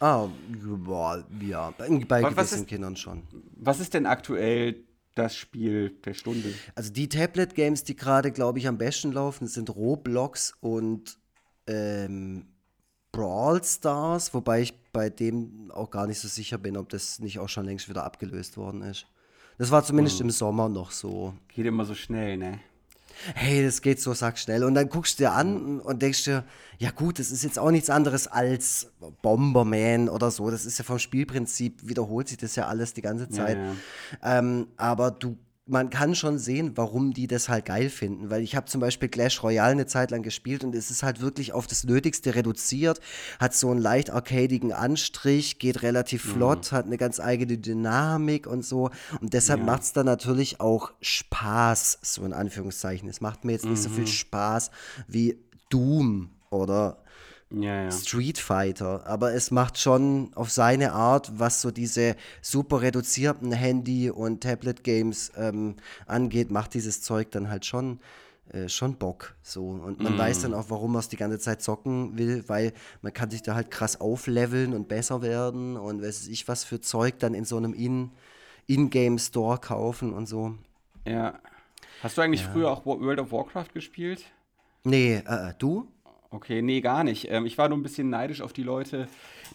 Ah, boah, ja, bei, bei gewissen ist, Kindern schon. Was ist denn aktuell das Spiel der Stunde? Also die Tablet-Games, die gerade, glaube ich, am besten laufen, sind Roblox und ähm, Brawl Stars, wobei ich bei dem auch gar nicht so sicher bin, ob das nicht auch schon längst wieder abgelöst worden ist. Das war zumindest hm. im Sommer noch so. Geht immer so schnell, ne? Hey, das geht so sack schnell. Und dann guckst du dir an und denkst dir, ja gut, das ist jetzt auch nichts anderes als Bomberman oder so. Das ist ja vom Spielprinzip, wiederholt sich das ja alles die ganze Zeit. Ja, ja. Ähm, aber du man kann schon sehen, warum die das halt geil finden. Weil ich habe zum Beispiel Clash Royale eine Zeit lang gespielt und es ist halt wirklich auf das Nötigste reduziert, hat so einen leicht arcadigen Anstrich, geht relativ mhm. flott, mhm. hat eine ganz eigene Dynamik und so. Und deshalb ja. macht es dann natürlich auch Spaß, so in Anführungszeichen. Es macht mir jetzt nicht so viel mhm. Spaß wie Doom oder ja, ja. Street Fighter, aber es macht schon auf seine Art, was so diese super reduzierten Handy- und Tablet-Games ähm, angeht, macht dieses Zeug dann halt schon, äh, schon Bock. So. Und man mm. weiß dann auch, warum man es die ganze Zeit zocken will, weil man kann sich da halt krass aufleveln und besser werden und weiß ich was für Zeug dann in so einem In- In-Game-Store kaufen und so. Ja. Hast du eigentlich ja. früher auch World of Warcraft gespielt? Nee, äh, äh, du? Okay, nee, gar nicht. Ähm, ich war nur ein bisschen neidisch auf die Leute,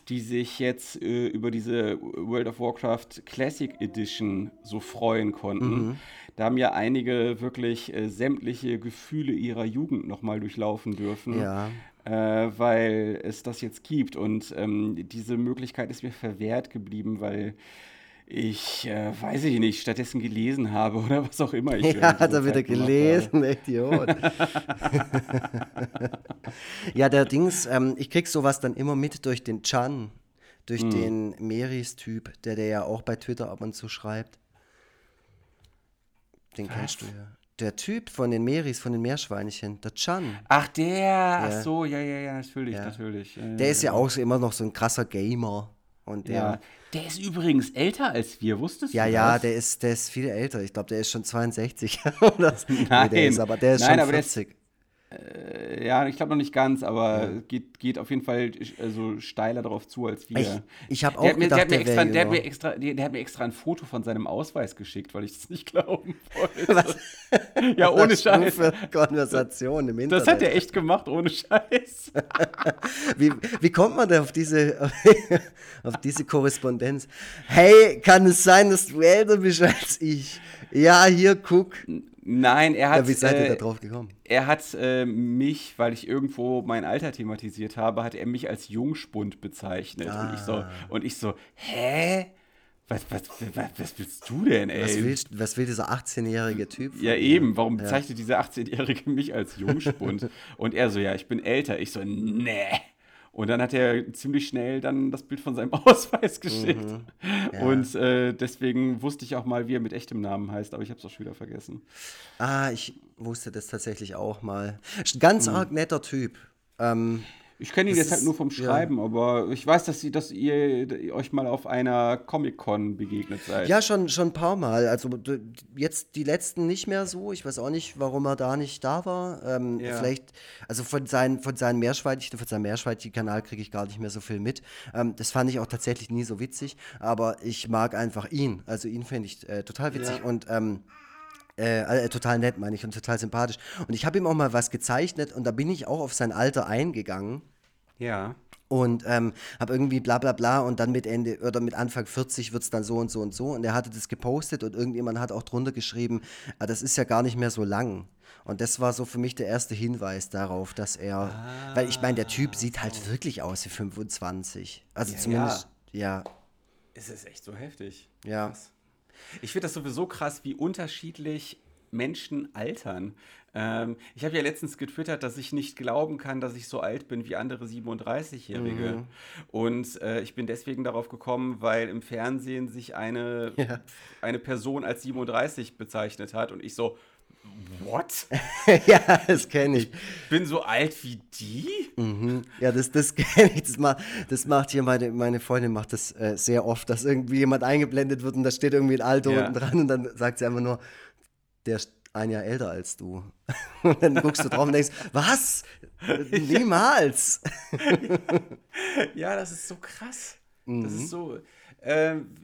die sich jetzt äh, über diese World of Warcraft Classic Edition so freuen konnten. Mhm. Da haben ja einige wirklich äh, sämtliche Gefühle ihrer Jugend nochmal durchlaufen dürfen. Ja. Äh, weil es das jetzt gibt. Und ähm, diese Möglichkeit ist mir verwehrt geblieben, weil ich, äh, weiß ich nicht, stattdessen gelesen habe oder was auch immer ich Ja, hat er wieder gelesen, echt Idiot. ja, der Dings, ähm, ich krieg sowas dann immer mit durch den Chan, durch hm. den Meris-Typ, der der ja auch bei Twitter ab und zu schreibt. Den was? kennst du ja. Der Typ von den Meris, von den Meerschweinchen, der Chan. Ach, der, ja. ach so, ja, ja, ja, natürlich, ja. natürlich. Ja, der ist ja auch so immer noch so ein krasser Gamer. Und der, ja. Der ist übrigens älter als wir, wusstest ja, du Ja, ja, der ist, der ist viel älter. Ich glaube, der ist schon 62. Nein, nee, der ist, aber der ist Nein, schon 40. Äh, ja, ich glaube noch nicht ganz, aber ja. geht, geht auf jeden Fall so also steiler darauf zu als wir. Ich, ich habe auch der gedacht, der, extra, der, hat mir extra, der, der, hat mir extra ein Foto von seinem Ausweis geschickt, weil ich das nicht glauben wollte. Was? Ja, ohne Was Scheiß. Für Konversation im Internet. Das hat er echt gemacht, ohne Scheiß. wie, wie kommt man denn auf diese, auf diese Korrespondenz? Hey, kann es sein, dass du älter bist als ich? Ja, hier, guck. Nein, er hat. Ja, wie seid ihr äh, da drauf gekommen? Er hat äh, mich, weil ich irgendwo mein Alter thematisiert habe, hat er mich als Jungspund bezeichnet. Ah. Und, ich so, ah. und ich so, hä? Was, was, was, was willst du denn, ey? Was will, was will dieser 18-jährige Typ? Ja, eben. Warum ja. bezeichnet dieser 18-jährige mich als Jungspund? und er so, ja, ich bin älter. Ich so, nee. Und dann hat er ziemlich schnell dann das Bild von seinem Ausweis geschickt. Mhm. Ja. Und äh, deswegen wusste ich auch mal, wie er mit echtem Namen heißt, aber ich habe es auch schon wieder vergessen. Ah, ich wusste das tatsächlich auch mal. Ganz mhm. arg netter Typ. Ähm, ich kenne ihn das jetzt halt nur vom Schreiben, ja. aber ich weiß, dass, sie, dass ihr euch mal auf einer Comic-Con begegnet seid. Ja, schon, schon ein paar Mal. Also jetzt die letzten nicht mehr so. Ich weiß auch nicht, warum er da nicht da war. Ähm, ja. Vielleicht, also von, seinen, von seinen Meerschweinchen, von seinem Meerschweinchen-Kanal kriege ich gar nicht mehr so viel mit. Ähm, das fand ich auch tatsächlich nie so witzig, aber ich mag einfach ihn. Also ihn finde ich äh, total witzig ja. und ähm, äh, äh, total nett, meine ich, und total sympathisch. Und ich habe ihm auch mal was gezeichnet und da bin ich auch auf sein Alter eingegangen. Ja. Und ähm, habe irgendwie bla bla bla und dann mit Ende oder mit Anfang 40 wird es dann so und so und so. Und er hatte das gepostet und irgendjemand hat auch drunter geschrieben, ah, das ist ja gar nicht mehr so lang. Und das war so für mich der erste Hinweis darauf, dass er, ah, weil ich meine, der Typ sieht halt wirklich aus wie 25. Also ja, zumindest, ja. ja. Es ist echt so heftig. Ja. Krass. Ich finde das sowieso krass, wie unterschiedlich Menschen altern. Ähm, ich habe ja letztens getwittert, dass ich nicht glauben kann, dass ich so alt bin wie andere 37-Jährige. Mhm. Und äh, ich bin deswegen darauf gekommen, weil im Fernsehen sich eine, ja. eine Person als 37 bezeichnet hat und ich so, What? ja, das kenne ich. Ich bin so alt wie die? Mhm. Ja, das, das kenne ich. Das, macht, das macht hier meine, meine Freundin macht das äh, sehr oft, dass irgendwie jemand eingeblendet wird und da steht irgendwie ein Alter ja. unten dran und dann sagt sie einfach nur, der ein Jahr älter als du. Und dann guckst du drauf und denkst, was? Niemals. ja, das ist so krass. Mhm. Das ist so. Ähm,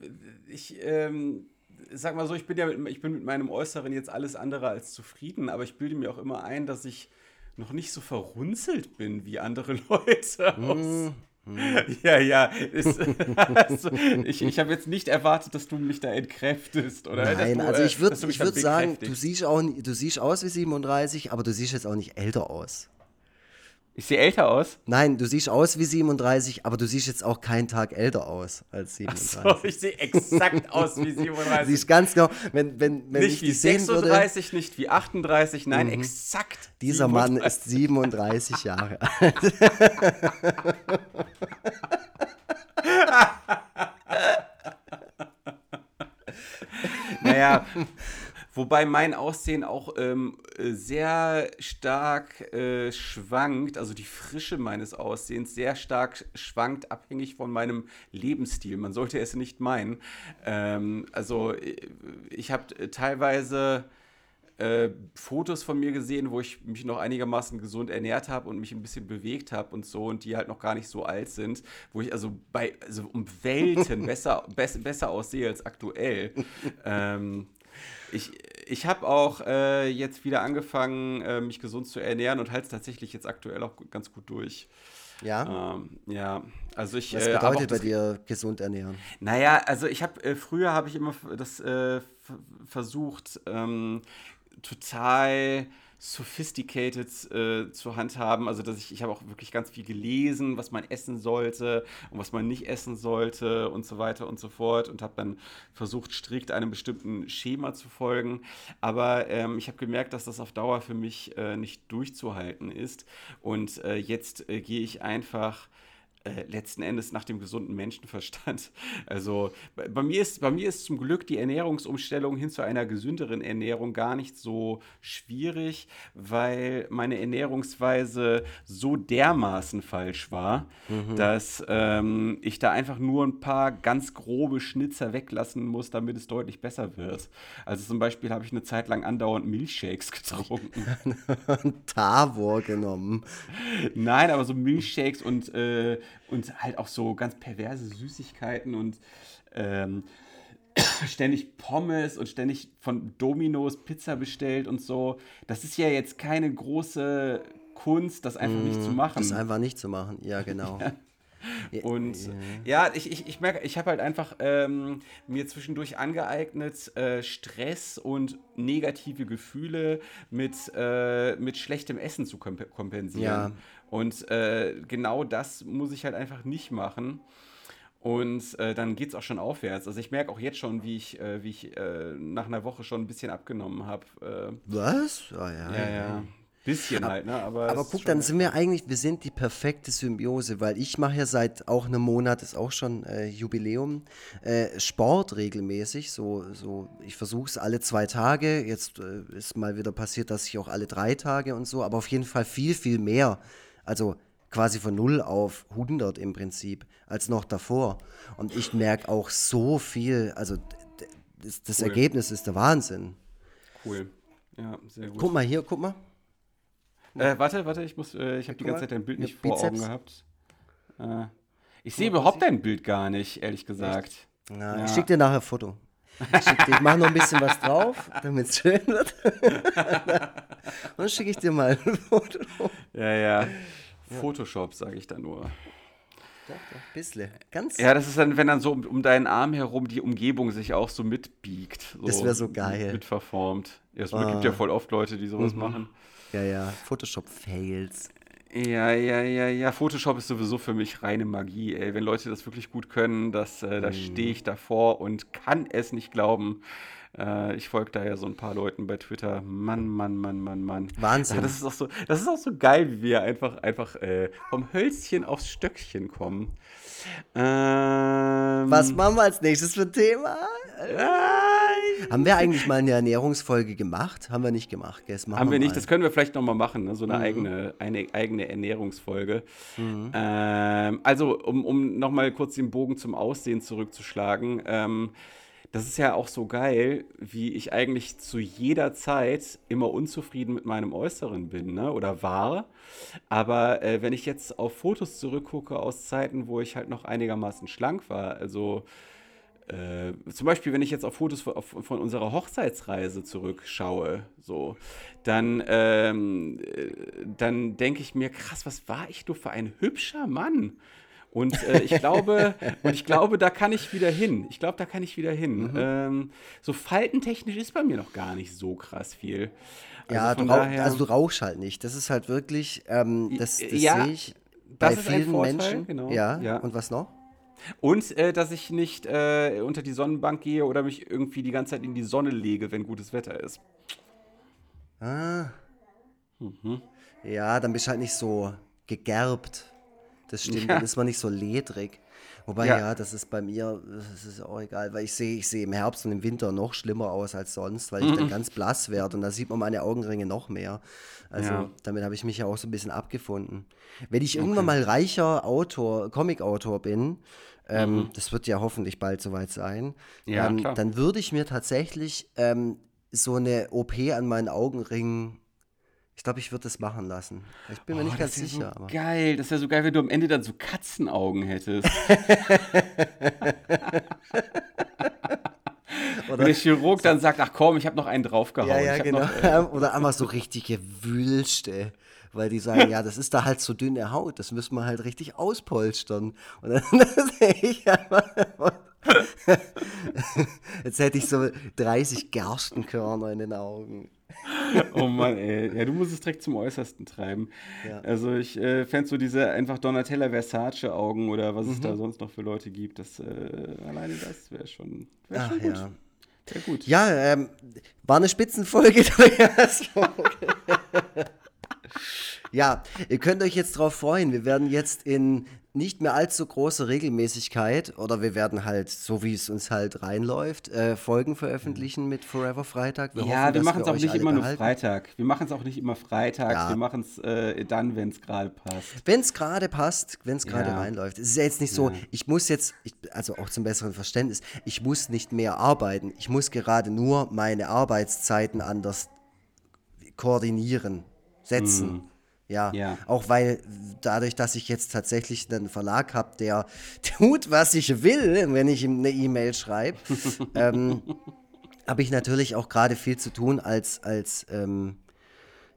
ich ähm, sag mal so, ich bin ja mit, ich bin mit meinem Äußeren jetzt alles andere als zufrieden, aber ich bilde mir auch immer ein, dass ich noch nicht so verrunzelt bin wie andere Leute aus. Mhm. Ja, ja. Ist, also, ich ich habe jetzt nicht erwartet, dass du mich da entkräftest. Oder Nein, du, also ich würde würd sagen, du siehst, auch, du siehst aus wie 37, aber du siehst jetzt auch nicht älter aus. Ich sehe älter aus? Nein, du siehst aus wie 37, aber du siehst jetzt auch keinen Tag älter aus als 37. Ach so, ich sehe exakt aus wie 37. siehst ganz genau, wenn, wenn, wenn nicht wie 36, würde, nicht wie 38, nein, mhm. exakt. Dieser 37. Mann ist 37 Jahre alt. naja, Wobei mein Aussehen auch ähm, sehr stark äh, schwankt, also die Frische meines Aussehens sehr stark schwankt, abhängig von meinem Lebensstil. Man sollte es nicht meinen. Ähm, also äh, ich habe teilweise äh, Fotos von mir gesehen, wo ich mich noch einigermaßen gesund ernährt habe und mich ein bisschen bewegt habe und so und die halt noch gar nicht so alt sind, wo ich also bei also um Welten besser, bess, besser aussehe als aktuell. ähm, Ich, ich habe auch äh, jetzt wieder angefangen, äh, mich gesund zu ernähren und halte es tatsächlich jetzt aktuell auch ganz gut durch. Ja. Ähm, ja, also ich. Was äh, bedeutet bei dir gesund ernähren? Naja, also ich habe äh, früher habe ich immer das äh, versucht, ähm, total sophisticated äh, zu handhaben. Also dass ich, ich habe auch wirklich ganz viel gelesen, was man essen sollte und was man nicht essen sollte und so weiter und so fort und habe dann versucht, strikt einem bestimmten Schema zu folgen. Aber ähm, ich habe gemerkt, dass das auf Dauer für mich äh, nicht durchzuhalten ist. Und äh, jetzt äh, gehe ich einfach äh, letzten Endes nach dem gesunden Menschenverstand. Also bei, bei, mir ist, bei mir ist zum Glück die Ernährungsumstellung hin zu einer gesünderen Ernährung gar nicht so schwierig, weil meine Ernährungsweise so dermaßen falsch war, mhm. dass ähm, ich da einfach nur ein paar ganz grobe Schnitzer weglassen muss, damit es deutlich besser wird. Also zum Beispiel habe ich eine Zeit lang andauernd Milchshakes getrunken. Tavor genommen. Nein, aber so Milchshakes und äh, und halt auch so ganz perverse Süßigkeiten und ähm, ständig Pommes und ständig von Domino's Pizza bestellt und so. Das ist ja jetzt keine große Kunst, das einfach mm, nicht zu machen. Das einfach nicht zu machen, ja, genau. Und ja, ja ich, ich, ich merke, ich habe halt einfach ähm, mir zwischendurch angeeignet, äh, Stress und negative Gefühle mit, äh, mit schlechtem Essen zu kompensieren. Ja. Und äh, genau das muss ich halt einfach nicht machen. Und äh, dann geht es auch schon aufwärts. Also ich merke auch jetzt schon, wie ich, äh, wie ich äh, nach einer Woche schon ein bisschen abgenommen habe. Äh. Was? Oh, ja, ja, ja. Bisschen aber, halt, ne? Aber, aber guck, dann sind wir eigentlich, wir sind die perfekte Symbiose, weil ich mache ja seit auch einem Monat, ist auch schon äh, Jubiläum, äh, Sport regelmäßig. So, so, ich versuche es alle zwei Tage. Jetzt ist mal wieder passiert, dass ich auch alle drei Tage und so, aber auf jeden Fall viel, viel mehr also quasi von 0 auf 100 im Prinzip, als noch davor. Und ich merke auch so viel, also das, das cool. Ergebnis ist der Wahnsinn. Cool. Ja, sehr gut. Guck mal hier, guck mal. Äh, warte, warte, ich muss, äh, ich habe die ganze Zeit dein Bild nicht vor Augen gehabt. Äh, ich sehe überhaupt dein Bild gar nicht, ehrlich gesagt. Na, ja. Ich schicke dir nachher ein Foto. Ich, ich mache noch ein bisschen was drauf, damit es schön wird. Und dann schicke ich dir mal ein Foto. Ja, ja. Photoshop, sage ich da nur. Doch, doch, bisschen. Ganz. Ja, das ist dann, wenn dann so um, um, deinen Arm herum die Umgebung sich auch so mitbiegt. So das wäre so geil. Mitverformt. Ja, es ah. gibt ja voll oft Leute, die sowas mhm. machen. Ja, ja. Photoshop-Fails. Ja, ja, ja, ja. Photoshop ist sowieso für mich reine Magie, ey. Wenn Leute das wirklich gut können, das, äh, da mhm. stehe ich davor und kann es nicht glauben. Äh, ich folge da ja so ein paar Leuten bei Twitter. Mann, Mann, Mann, Mann, Mann. Wahnsinn. Ja, das, ist auch so, das ist auch so geil, wie wir einfach, einfach äh, vom Hölzchen aufs Stöckchen kommen. Ähm, Was machen wir als nächstes für ein Thema? Äh, haben wir eigentlich mal eine Ernährungsfolge gemacht? Haben wir nicht gemacht, gell? Haben wir, wir nicht, das können wir vielleicht nochmal machen, ne? so eine, mhm. eigene, eine eigene Ernährungsfolge. Mhm. Ähm, also, um, um nochmal kurz den Bogen zum Aussehen zurückzuschlagen. Ähm, das ist ja auch so geil, wie ich eigentlich zu jeder Zeit immer unzufrieden mit meinem Äußeren bin, ne? oder war. Aber äh, wenn ich jetzt auf Fotos zurückgucke aus Zeiten, wo ich halt noch einigermaßen schlank war, also äh, zum Beispiel, wenn ich jetzt auf Fotos von, von, unserer Hochzeitsreise zurückschaue, so, dann, ähm, äh, dann denke ich mir, krass, was war ich nur für ein hübscher Mann? Und äh, ich glaube, und ich glaube, da kann ich wieder hin. Ich glaube, da kann ich wieder hin. Mhm. Ähm, so faltentechnisch ist bei mir noch gar nicht so krass viel. Also ja, du daher, also du rauchst halt nicht. Das ist halt wirklich, ähm, das, das ja, sehe ich bei vielen Vorteil, Menschen. Genau. Ja, ja. Und was noch? Und äh, dass ich nicht äh, unter die Sonnenbank gehe oder mich irgendwie die ganze Zeit in die Sonne lege, wenn gutes Wetter ist. Ah. Mhm. Ja, dann bist du halt nicht so gegerbt. Das stimmt, ja. dann ist man nicht so ledrig. Wobei, ja. ja, das ist bei mir, das ist auch egal, weil ich sehe, ich sehe im Herbst und im Winter noch schlimmer aus als sonst, weil ich mhm. dann ganz blass werde und da sieht man meine Augenringe noch mehr. Also ja. damit habe ich mich ja auch so ein bisschen abgefunden. Wenn ich okay. irgendwann mal reicher Autor, Comic-Autor bin, ähm, mhm. das wird ja hoffentlich bald soweit sein, ähm, dann würde ich mir tatsächlich ähm, so eine OP an meinen Augenringen ich glaube, ich würde das machen lassen. Ich bin oh, mir nicht ganz sicher. So geil, das wäre so geil, wenn du am Ende dann so Katzenaugen hättest. Oder der Chirurg dann sagt, ach komm, ich habe noch einen draufgehauen. Ja, ja, genau. Noch, äh, oder einmal so richtige Wülste weil die sagen, ja, das ist da halt so dünne Haut, das müssen wir halt richtig auspolstern. Und dann sehe ich einfach, jetzt hätte ich so 30 Gerstenkörner in den Augen. Oh Mann, ey. Ja, du musst es direkt zum Äußersten treiben. Ja. Also ich äh, fände so diese einfach Donatella Versace-Augen oder was mhm. es da sonst noch für Leute gibt, das äh, alleine das wäre schon, wär Ach, schon gut. Ja. Sehr gut. Ja, ähm, war eine Spitzenfolge. Ja, ihr könnt euch jetzt drauf freuen. Wir werden jetzt in nicht mehr allzu großer Regelmäßigkeit oder wir werden halt, so wie es uns halt reinläuft, äh, Folgen veröffentlichen mit Forever Freitag. Wir ja, hoffen, wir machen es auch nicht immer behalten. nur Freitag. Wir machen es auch nicht immer Freitag. Ja. Wir machen es äh, dann, wenn es gerade passt. Wenn es gerade passt, wenn es gerade ja. reinläuft. Es ist ja jetzt nicht so, ja. ich muss jetzt, ich, also auch zum besseren Verständnis, ich muss nicht mehr arbeiten. Ich muss gerade nur meine Arbeitszeiten anders koordinieren, setzen. Mhm. Ja, ja, auch weil dadurch, dass ich jetzt tatsächlich einen Verlag habe, der tut, was ich will, wenn ich ihm eine E-Mail schreibe, ähm, habe ich natürlich auch gerade viel zu tun als, als, ähm,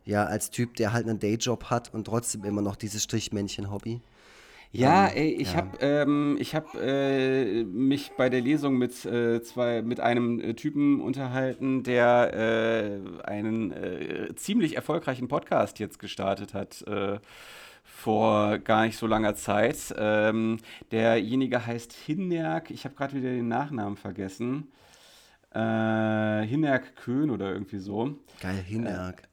ja, als Typ, der halt einen Dayjob hat und trotzdem immer noch dieses Strichmännchen-Hobby. Ja, ähm, ey, ich ja. habe ähm, hab, äh, mich bei der Lesung mit, äh, zwei, mit einem äh, Typen unterhalten, der äh, einen äh, ziemlich erfolgreichen Podcast jetzt gestartet hat äh, vor gar nicht so langer Zeit. Ähm, derjenige heißt Hinnerk, ich habe gerade wieder den Nachnamen vergessen. Äh, Hinnerk Köhn oder irgendwie so. Geil, Hinnerk.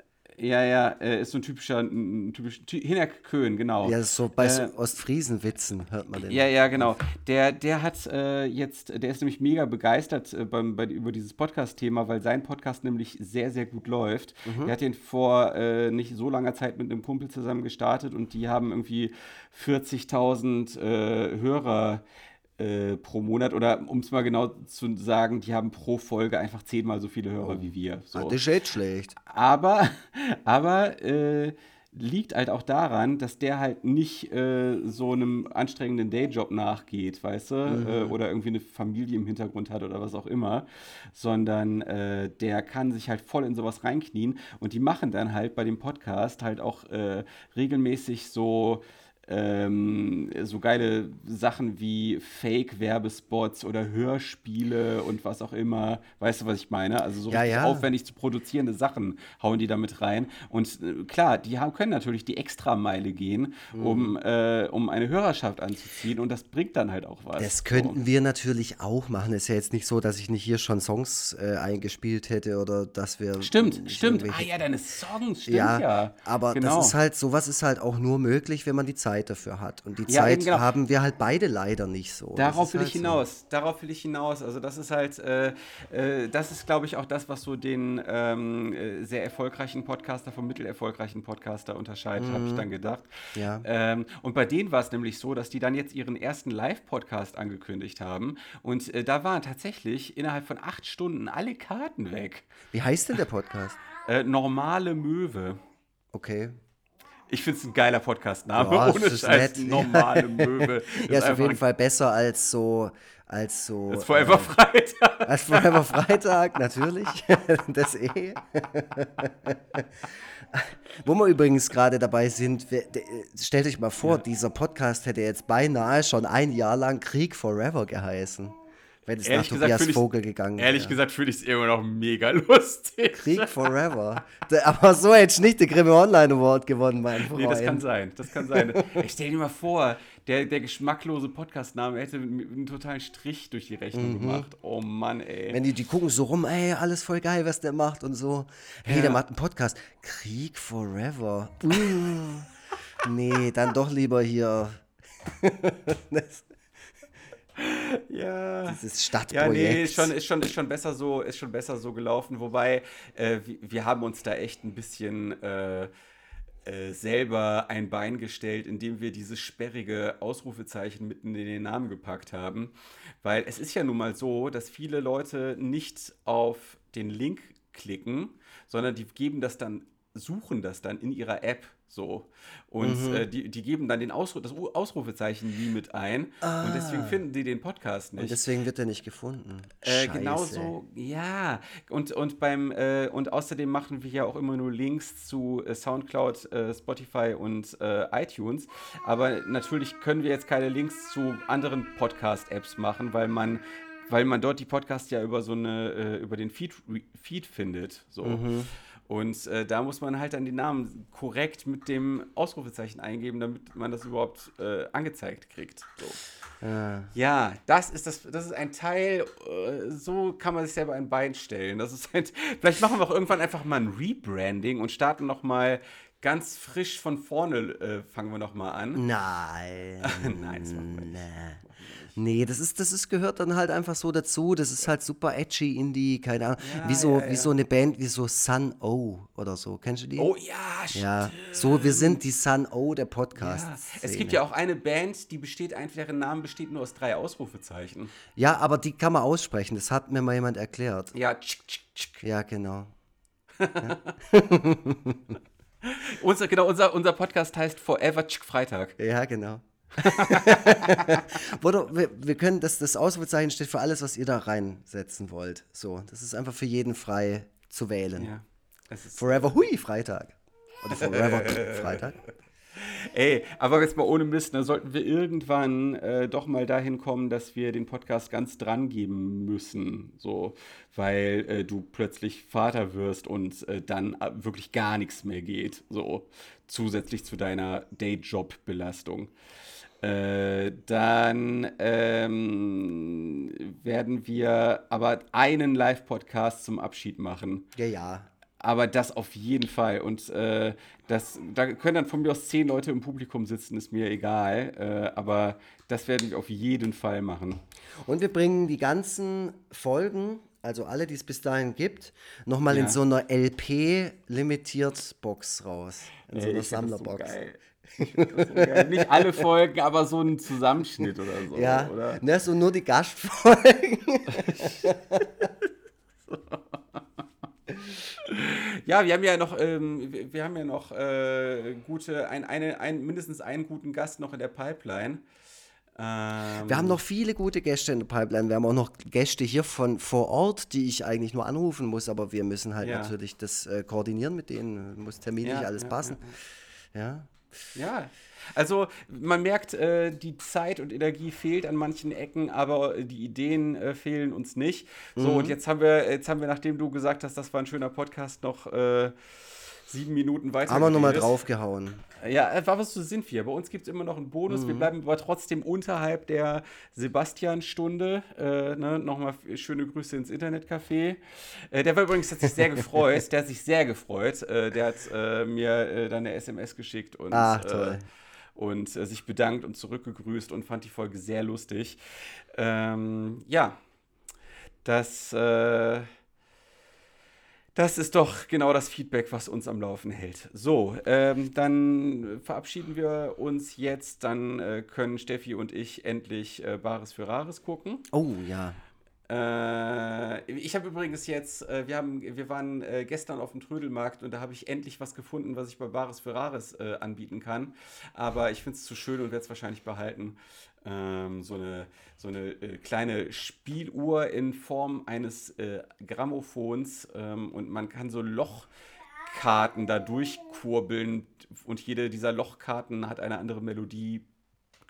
Ja, ja, äh, ist so ein typischer, ein typisch, Hinak Köhn, genau. Ja, so bei äh, Ostfriesenwitzen hört man den. Ja, ja, genau. Der, der hat äh, jetzt, der ist nämlich mega begeistert äh, beim, bei, über dieses Podcast-Thema, weil sein Podcast nämlich sehr, sehr gut läuft. Mhm. Der hat den vor äh, nicht so langer Zeit mit einem Kumpel zusammen gestartet und die haben irgendwie 40.000 äh, Hörer äh, pro Monat oder um es mal genau zu sagen, die haben pro Folge einfach zehnmal so viele Hörer oh. wie wir. So. Ah, das ist jetzt schlecht. Aber, aber äh, liegt halt auch daran, dass der halt nicht äh, so einem anstrengenden Dayjob nachgeht, weißt du, mhm. Äh, oder irgendwie eine Familie im Hintergrund hat oder was auch immer, sondern äh, der kann sich halt voll in sowas reinknien und die machen dann halt bei dem Podcast halt auch äh, regelmäßig so ähm, so geile Sachen wie Fake-Werbespots oder Hörspiele und was auch immer. Weißt du, was ich meine? Also so ja, ja. aufwendig zu produzierende Sachen hauen die damit rein. Und äh, klar, die haben, können natürlich die Extrameile gehen, mhm. um, äh, um eine Hörerschaft anzuziehen und das bringt dann halt auch was. Das könnten so. wir natürlich auch machen. Es ist ja jetzt nicht so, dass ich nicht hier schon Songs äh, eingespielt hätte oder dass wir. Stimmt, stimmt. Ah ja, deine Songs, stimmt ja. ja. Aber genau. das ist halt, sowas ist halt auch nur möglich, wenn man die Zeit Zeit dafür hat. Und die ja, Zeit genau. haben wir halt beide leider nicht so. Darauf will halt ich hinaus. So. Darauf will ich hinaus. Also das ist halt, äh, äh, das ist, glaube ich, auch das, was so den ähm, äh, sehr erfolgreichen Podcaster vom mittelerfolgreichen Podcaster unterscheidet, mhm. habe ich dann gedacht. Ja. Ähm, und bei denen war es nämlich so, dass die dann jetzt ihren ersten Live-Podcast angekündigt haben. Und äh, da waren tatsächlich innerhalb von acht Stunden alle Karten weg. Wie heißt denn der Podcast? Äh, normale Möwe. Okay. Ich finde es ein geiler Podcast-Name, ja, ohne Scheiß, normale Möwe. ja, ist auf jeden Fall besser als so als so. Als Forever äh, Freitag. Als Forever Freitag, natürlich. das eh. Wo wir übrigens gerade dabei sind, stellt euch mal vor, ja. dieser Podcast hätte jetzt beinahe schon ein Jahr lang Krieg Forever geheißen wenn es ehrlich nach Tobias Vogel gegangen wäre. Ehrlich gesagt finde ich es immer noch mega lustig. Krieg Forever. Aber so hätte ich nicht den Grimme Online Award gewonnen, mein Freund. Nee, das kann sein. Das kann sein. ich stell dir mal vor, der, der geschmacklose Podcastname hätte einen totalen Strich durch die Rechnung mhm. gemacht. Oh Mann, ey. Wenn die, die gucken so rum, ey, alles voll geil, was der macht und so. Hey, ja. der macht einen Podcast. Krieg Forever. Uh. nee, dann doch lieber hier. das, ja. Dieses Stadtprojekt. Ja, nee, ist schon, ist schon, ist schon, besser, so, ist schon besser so gelaufen. Wobei, äh, wir, wir, haben uns da echt ein bisschen äh, äh, selber ein Bein gestellt, indem wir dieses sperrige Ausrufezeichen mitten in den Namen gepackt haben. Weil es ist ja nun mal so, dass viele Leute nicht auf den Link klicken, sondern die geben das dann, suchen das dann in ihrer App So. Und mhm. äh, die, die geben dann den Ausruf, das Ausrufezeichen nie mit ein. Ah. Und deswegen finden die den Podcast nicht. Und deswegen wird er nicht gefunden. Äh, genauso, ja. Und, und beim äh, und außerdem machen wir ja auch immer nur Links zu äh, Soundcloud, äh, Spotify und äh, iTunes. Aber natürlich können wir jetzt keine Links zu anderen Podcast-Apps machen, weil man weil man dort die Podcasts ja über so eine, über den Feed, Feed findet. So. Mhm. Und äh, da muss man halt dann die Namen korrekt mit dem Ausrufezeichen eingeben, damit man das überhaupt äh, angezeigt kriegt. So. Ja. ja, das ist das, das ist ein Teil, äh, so kann man sich selber ein Bein stellen. Das ist halt, vielleicht machen wir auch irgendwann einfach mal ein Rebranding und starten nochmal ganz frisch von vorne, äh, fangen wir nochmal an. Nein. Nein, das machen wir nicht. Nee, das ist, das ist, gehört dann halt einfach so dazu. Das ist halt super edgy Indie, keine Ahnung. Ja, wie, so, ja, ja. wie so eine Band wie so Sun O oder so. Kennst du die? Oh ja, stimmt. Ja, so, wir sind die Sun O der Podcast. Es gibt ja auch eine Band, die besteht, einfach, deren Name besteht nur aus drei Ausrufezeichen. Ja, aber die kann man aussprechen. Das hat mir mal jemand erklärt. Ja, tschik, tschik, tschik. Ja, genau. unser, genau, unser, unser Podcast heißt Forever Chick Freitag. Ja, genau. Oder wir, wir, können, das, das Ausrufezeichen steht für alles, was ihr da reinsetzen wollt. So, das ist einfach für jeden frei zu wählen. Ja, Forever Hui Freitag. Oder Forever Freitag. Ey, aber jetzt mal ohne Mist, da sollten wir irgendwann äh, doch mal dahin kommen, dass wir den Podcast ganz dran geben müssen. So, weil äh, du plötzlich Vater wirst und äh, dann äh, wirklich gar nichts mehr geht. So, zusätzlich zu deiner Dayjob-Belastung. Äh, dann ähm, werden wir aber einen Live-Podcast zum Abschied machen. Ja, ja. Aber das auf jeden Fall. Und äh, das, da können dann von mir aus zehn Leute im Publikum sitzen, ist mir egal. Äh, aber das werden wir auf jeden Fall machen. Und wir bringen die ganzen Folgen, also alle, die es bis dahin gibt, nochmal ja. in so einer LP-Limitiert-Box raus. In so einer Sammlerbox. So Nicht alle Folgen, aber so ein Zusammenschnitt oder so. Ja, oder? Ne, so nur die Gastfolgen. ja, wir haben ja noch, ähm, wir haben ja noch äh, gute, ein, eine, ein, mindestens einen guten Gast noch in der Pipeline. Ähm, wir haben noch viele gute Gäste in der Pipeline. Wir haben auch noch Gäste hier von vor Ort, die ich eigentlich nur anrufen muss, aber wir müssen halt ja. natürlich das äh, koordinieren mit denen. Muss terminlich ja, alles ja, passen. ja. Ja, also man merkt, äh, die Zeit und Energie fehlt an manchen Ecken, aber die Ideen äh, fehlen uns nicht. So, mhm. und jetzt haben wir, jetzt haben wir, nachdem du gesagt hast, das war ein schöner Podcast, noch äh, sieben Minuten weiter. Haben wir nochmal draufgehauen. Ja, äh, war was zu sind wir. Bei uns gibt es immer noch einen Bonus. Mhm. Wir bleiben aber trotzdem unterhalb der Sebastian-Stunde. Äh, ne? Nochmal schöne Grüße ins Internetcafé. Äh, der war übrigens hat sich sehr gefreut. Der hat sich sehr gefreut. Äh, der hat äh, mir äh, dann eine SMS geschickt und, Ach, toll. und sich bedankt und zurückgegrüßt und fand die Folge sehr lustig. Ähm, ja, das das ist doch genau das Feedback, was uns am Laufen hält. So, ähm, dann verabschieden wir uns jetzt. Dann äh, können Steffi und ich endlich äh, Bares für Rares gucken. Oh ja. Äh, ich habe übrigens jetzt, äh, wir, haben, wir waren äh, gestern auf dem Trödelmarkt und da habe ich endlich was gefunden, was ich bei Bares für Rares äh, anbieten kann. Aber ich finde es zu schön und werde es wahrscheinlich behalten. Ähm, so eine, so eine äh, kleine Spieluhr in Form eines äh, Grammophons ähm, und man kann so Lochkarten da durchkurbeln und jede dieser Lochkarten hat eine andere Melodie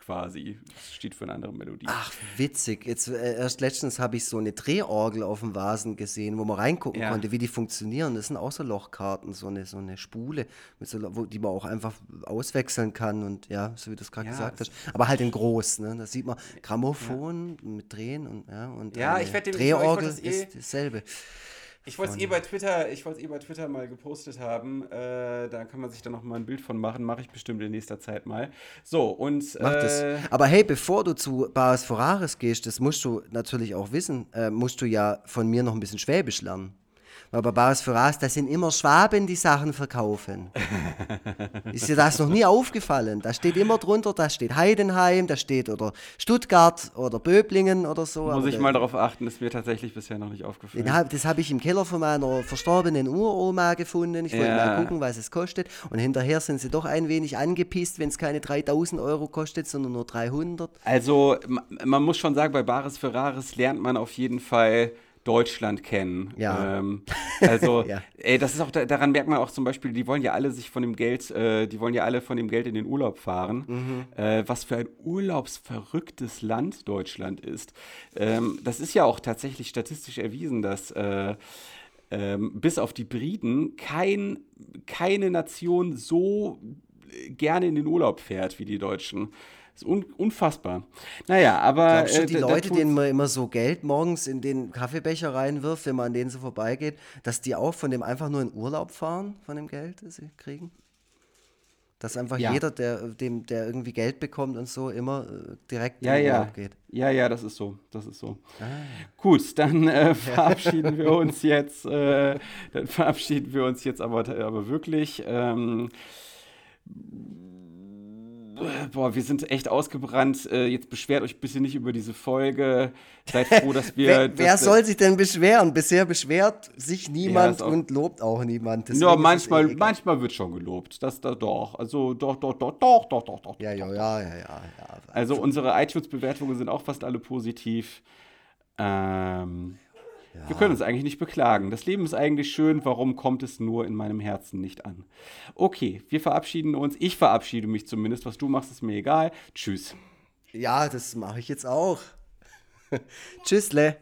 quasi. Das steht für eine andere Melodie. Ach, witzig. Jetzt, äh, erst letztens habe ich so eine Drehorgel auf dem Vasen gesehen, wo man reingucken ja. konnte, wie die funktionieren. Das sind auch so Lochkarten, so eine, so eine Spule, so, wo, die man auch einfach auswechseln kann und ja, so wie du es gerade ja, gesagt hast. Aber halt in groß, ne? Da sieht man Grammophon ja. mit Drehen und ja, und ja, ich Drehorgel ich eh ist dasselbe. Ich wollte es eh bei Twitter, ich wollte eh bei Twitter mal gepostet haben. Äh, da kann man sich dann noch mal ein Bild von machen. Mache ich bestimmt in nächster Zeit mal. So und Mach äh, das. Aber hey, bevor du zu Bares Ferraris gehst, das musst du natürlich auch wissen, äh, musst du ja von mir noch ein bisschen Schwäbisch lernen. Weil bei Bares für Ras, da sind immer Schwaben, die Sachen verkaufen. ist dir das noch nie aufgefallen? Da steht immer drunter, da steht Heidenheim, da steht oder Stuttgart oder Böblingen oder so. Muss ich mal darauf achten, ist mir tatsächlich bisher noch nicht aufgefallen. Das habe ich im Keller von meiner verstorbenen Uroma gefunden. Ich wollte ja. mal gucken, was es kostet. Und hinterher sind sie doch ein wenig angepisst, wenn es keine 3000 Euro kostet, sondern nur 300. Also man muss schon sagen, bei Bares für Rares lernt man auf jeden Fall Deutschland kennen. Ja. Ähm, also, ja. ey, das ist auch, daran merkt man auch zum Beispiel, die wollen ja alle sich von dem Geld, äh, die wollen ja alle von dem Geld in den Urlaub fahren. Mhm. Äh, was für ein urlaubsverrücktes Land Deutschland ist. Ähm, das ist ja auch tatsächlich statistisch erwiesen, dass äh, ähm, bis auf die Briten kein, keine Nation so gerne in den Urlaub fährt wie die Deutschen ist un unfassbar. Naja, aber. Glaubst du, äh, die Leute, denen man immer so Geld morgens in den Kaffeebecher reinwirft, wenn man an denen so vorbeigeht, dass die auch von dem einfach nur in Urlaub fahren, von dem Geld, das sie kriegen? Dass einfach ja. jeder, der, dem, der irgendwie Geld bekommt und so, immer äh, direkt ja, in den Urlaub geht. Ja, ja, das ist so. Das ist so. Ah. Gut, dann äh, verabschieden wir uns jetzt. Äh, dann verabschieden wir uns jetzt aber, aber wirklich. Ähm, boah, wir sind echt ausgebrannt. Äh, jetzt beschwert euch bitte nicht über diese Folge. Seid froh, dass wir. wer, wer soll sich denn beschweren? Bisher beschwert sich niemand ja, und lobt auch niemand. Deswegen ja, manchmal, eh manchmal wird schon gelobt. Das da doch. Also doch, doch, doch, doch, doch, doch, doch. Ja, ja, ja, ja, ja. Also unsere iTunes-Bewertungen sind auch fast alle positiv. Ähm. Wir können uns eigentlich nicht beklagen. Das Leben ist eigentlich schön. Warum kommt es nur in meinem Herzen nicht an? Okay, wir verabschieden uns. Ich verabschiede mich zumindest. Was du machst, ist mir egal. Tschüss. Ja, das mache ich jetzt auch. Tschüssle.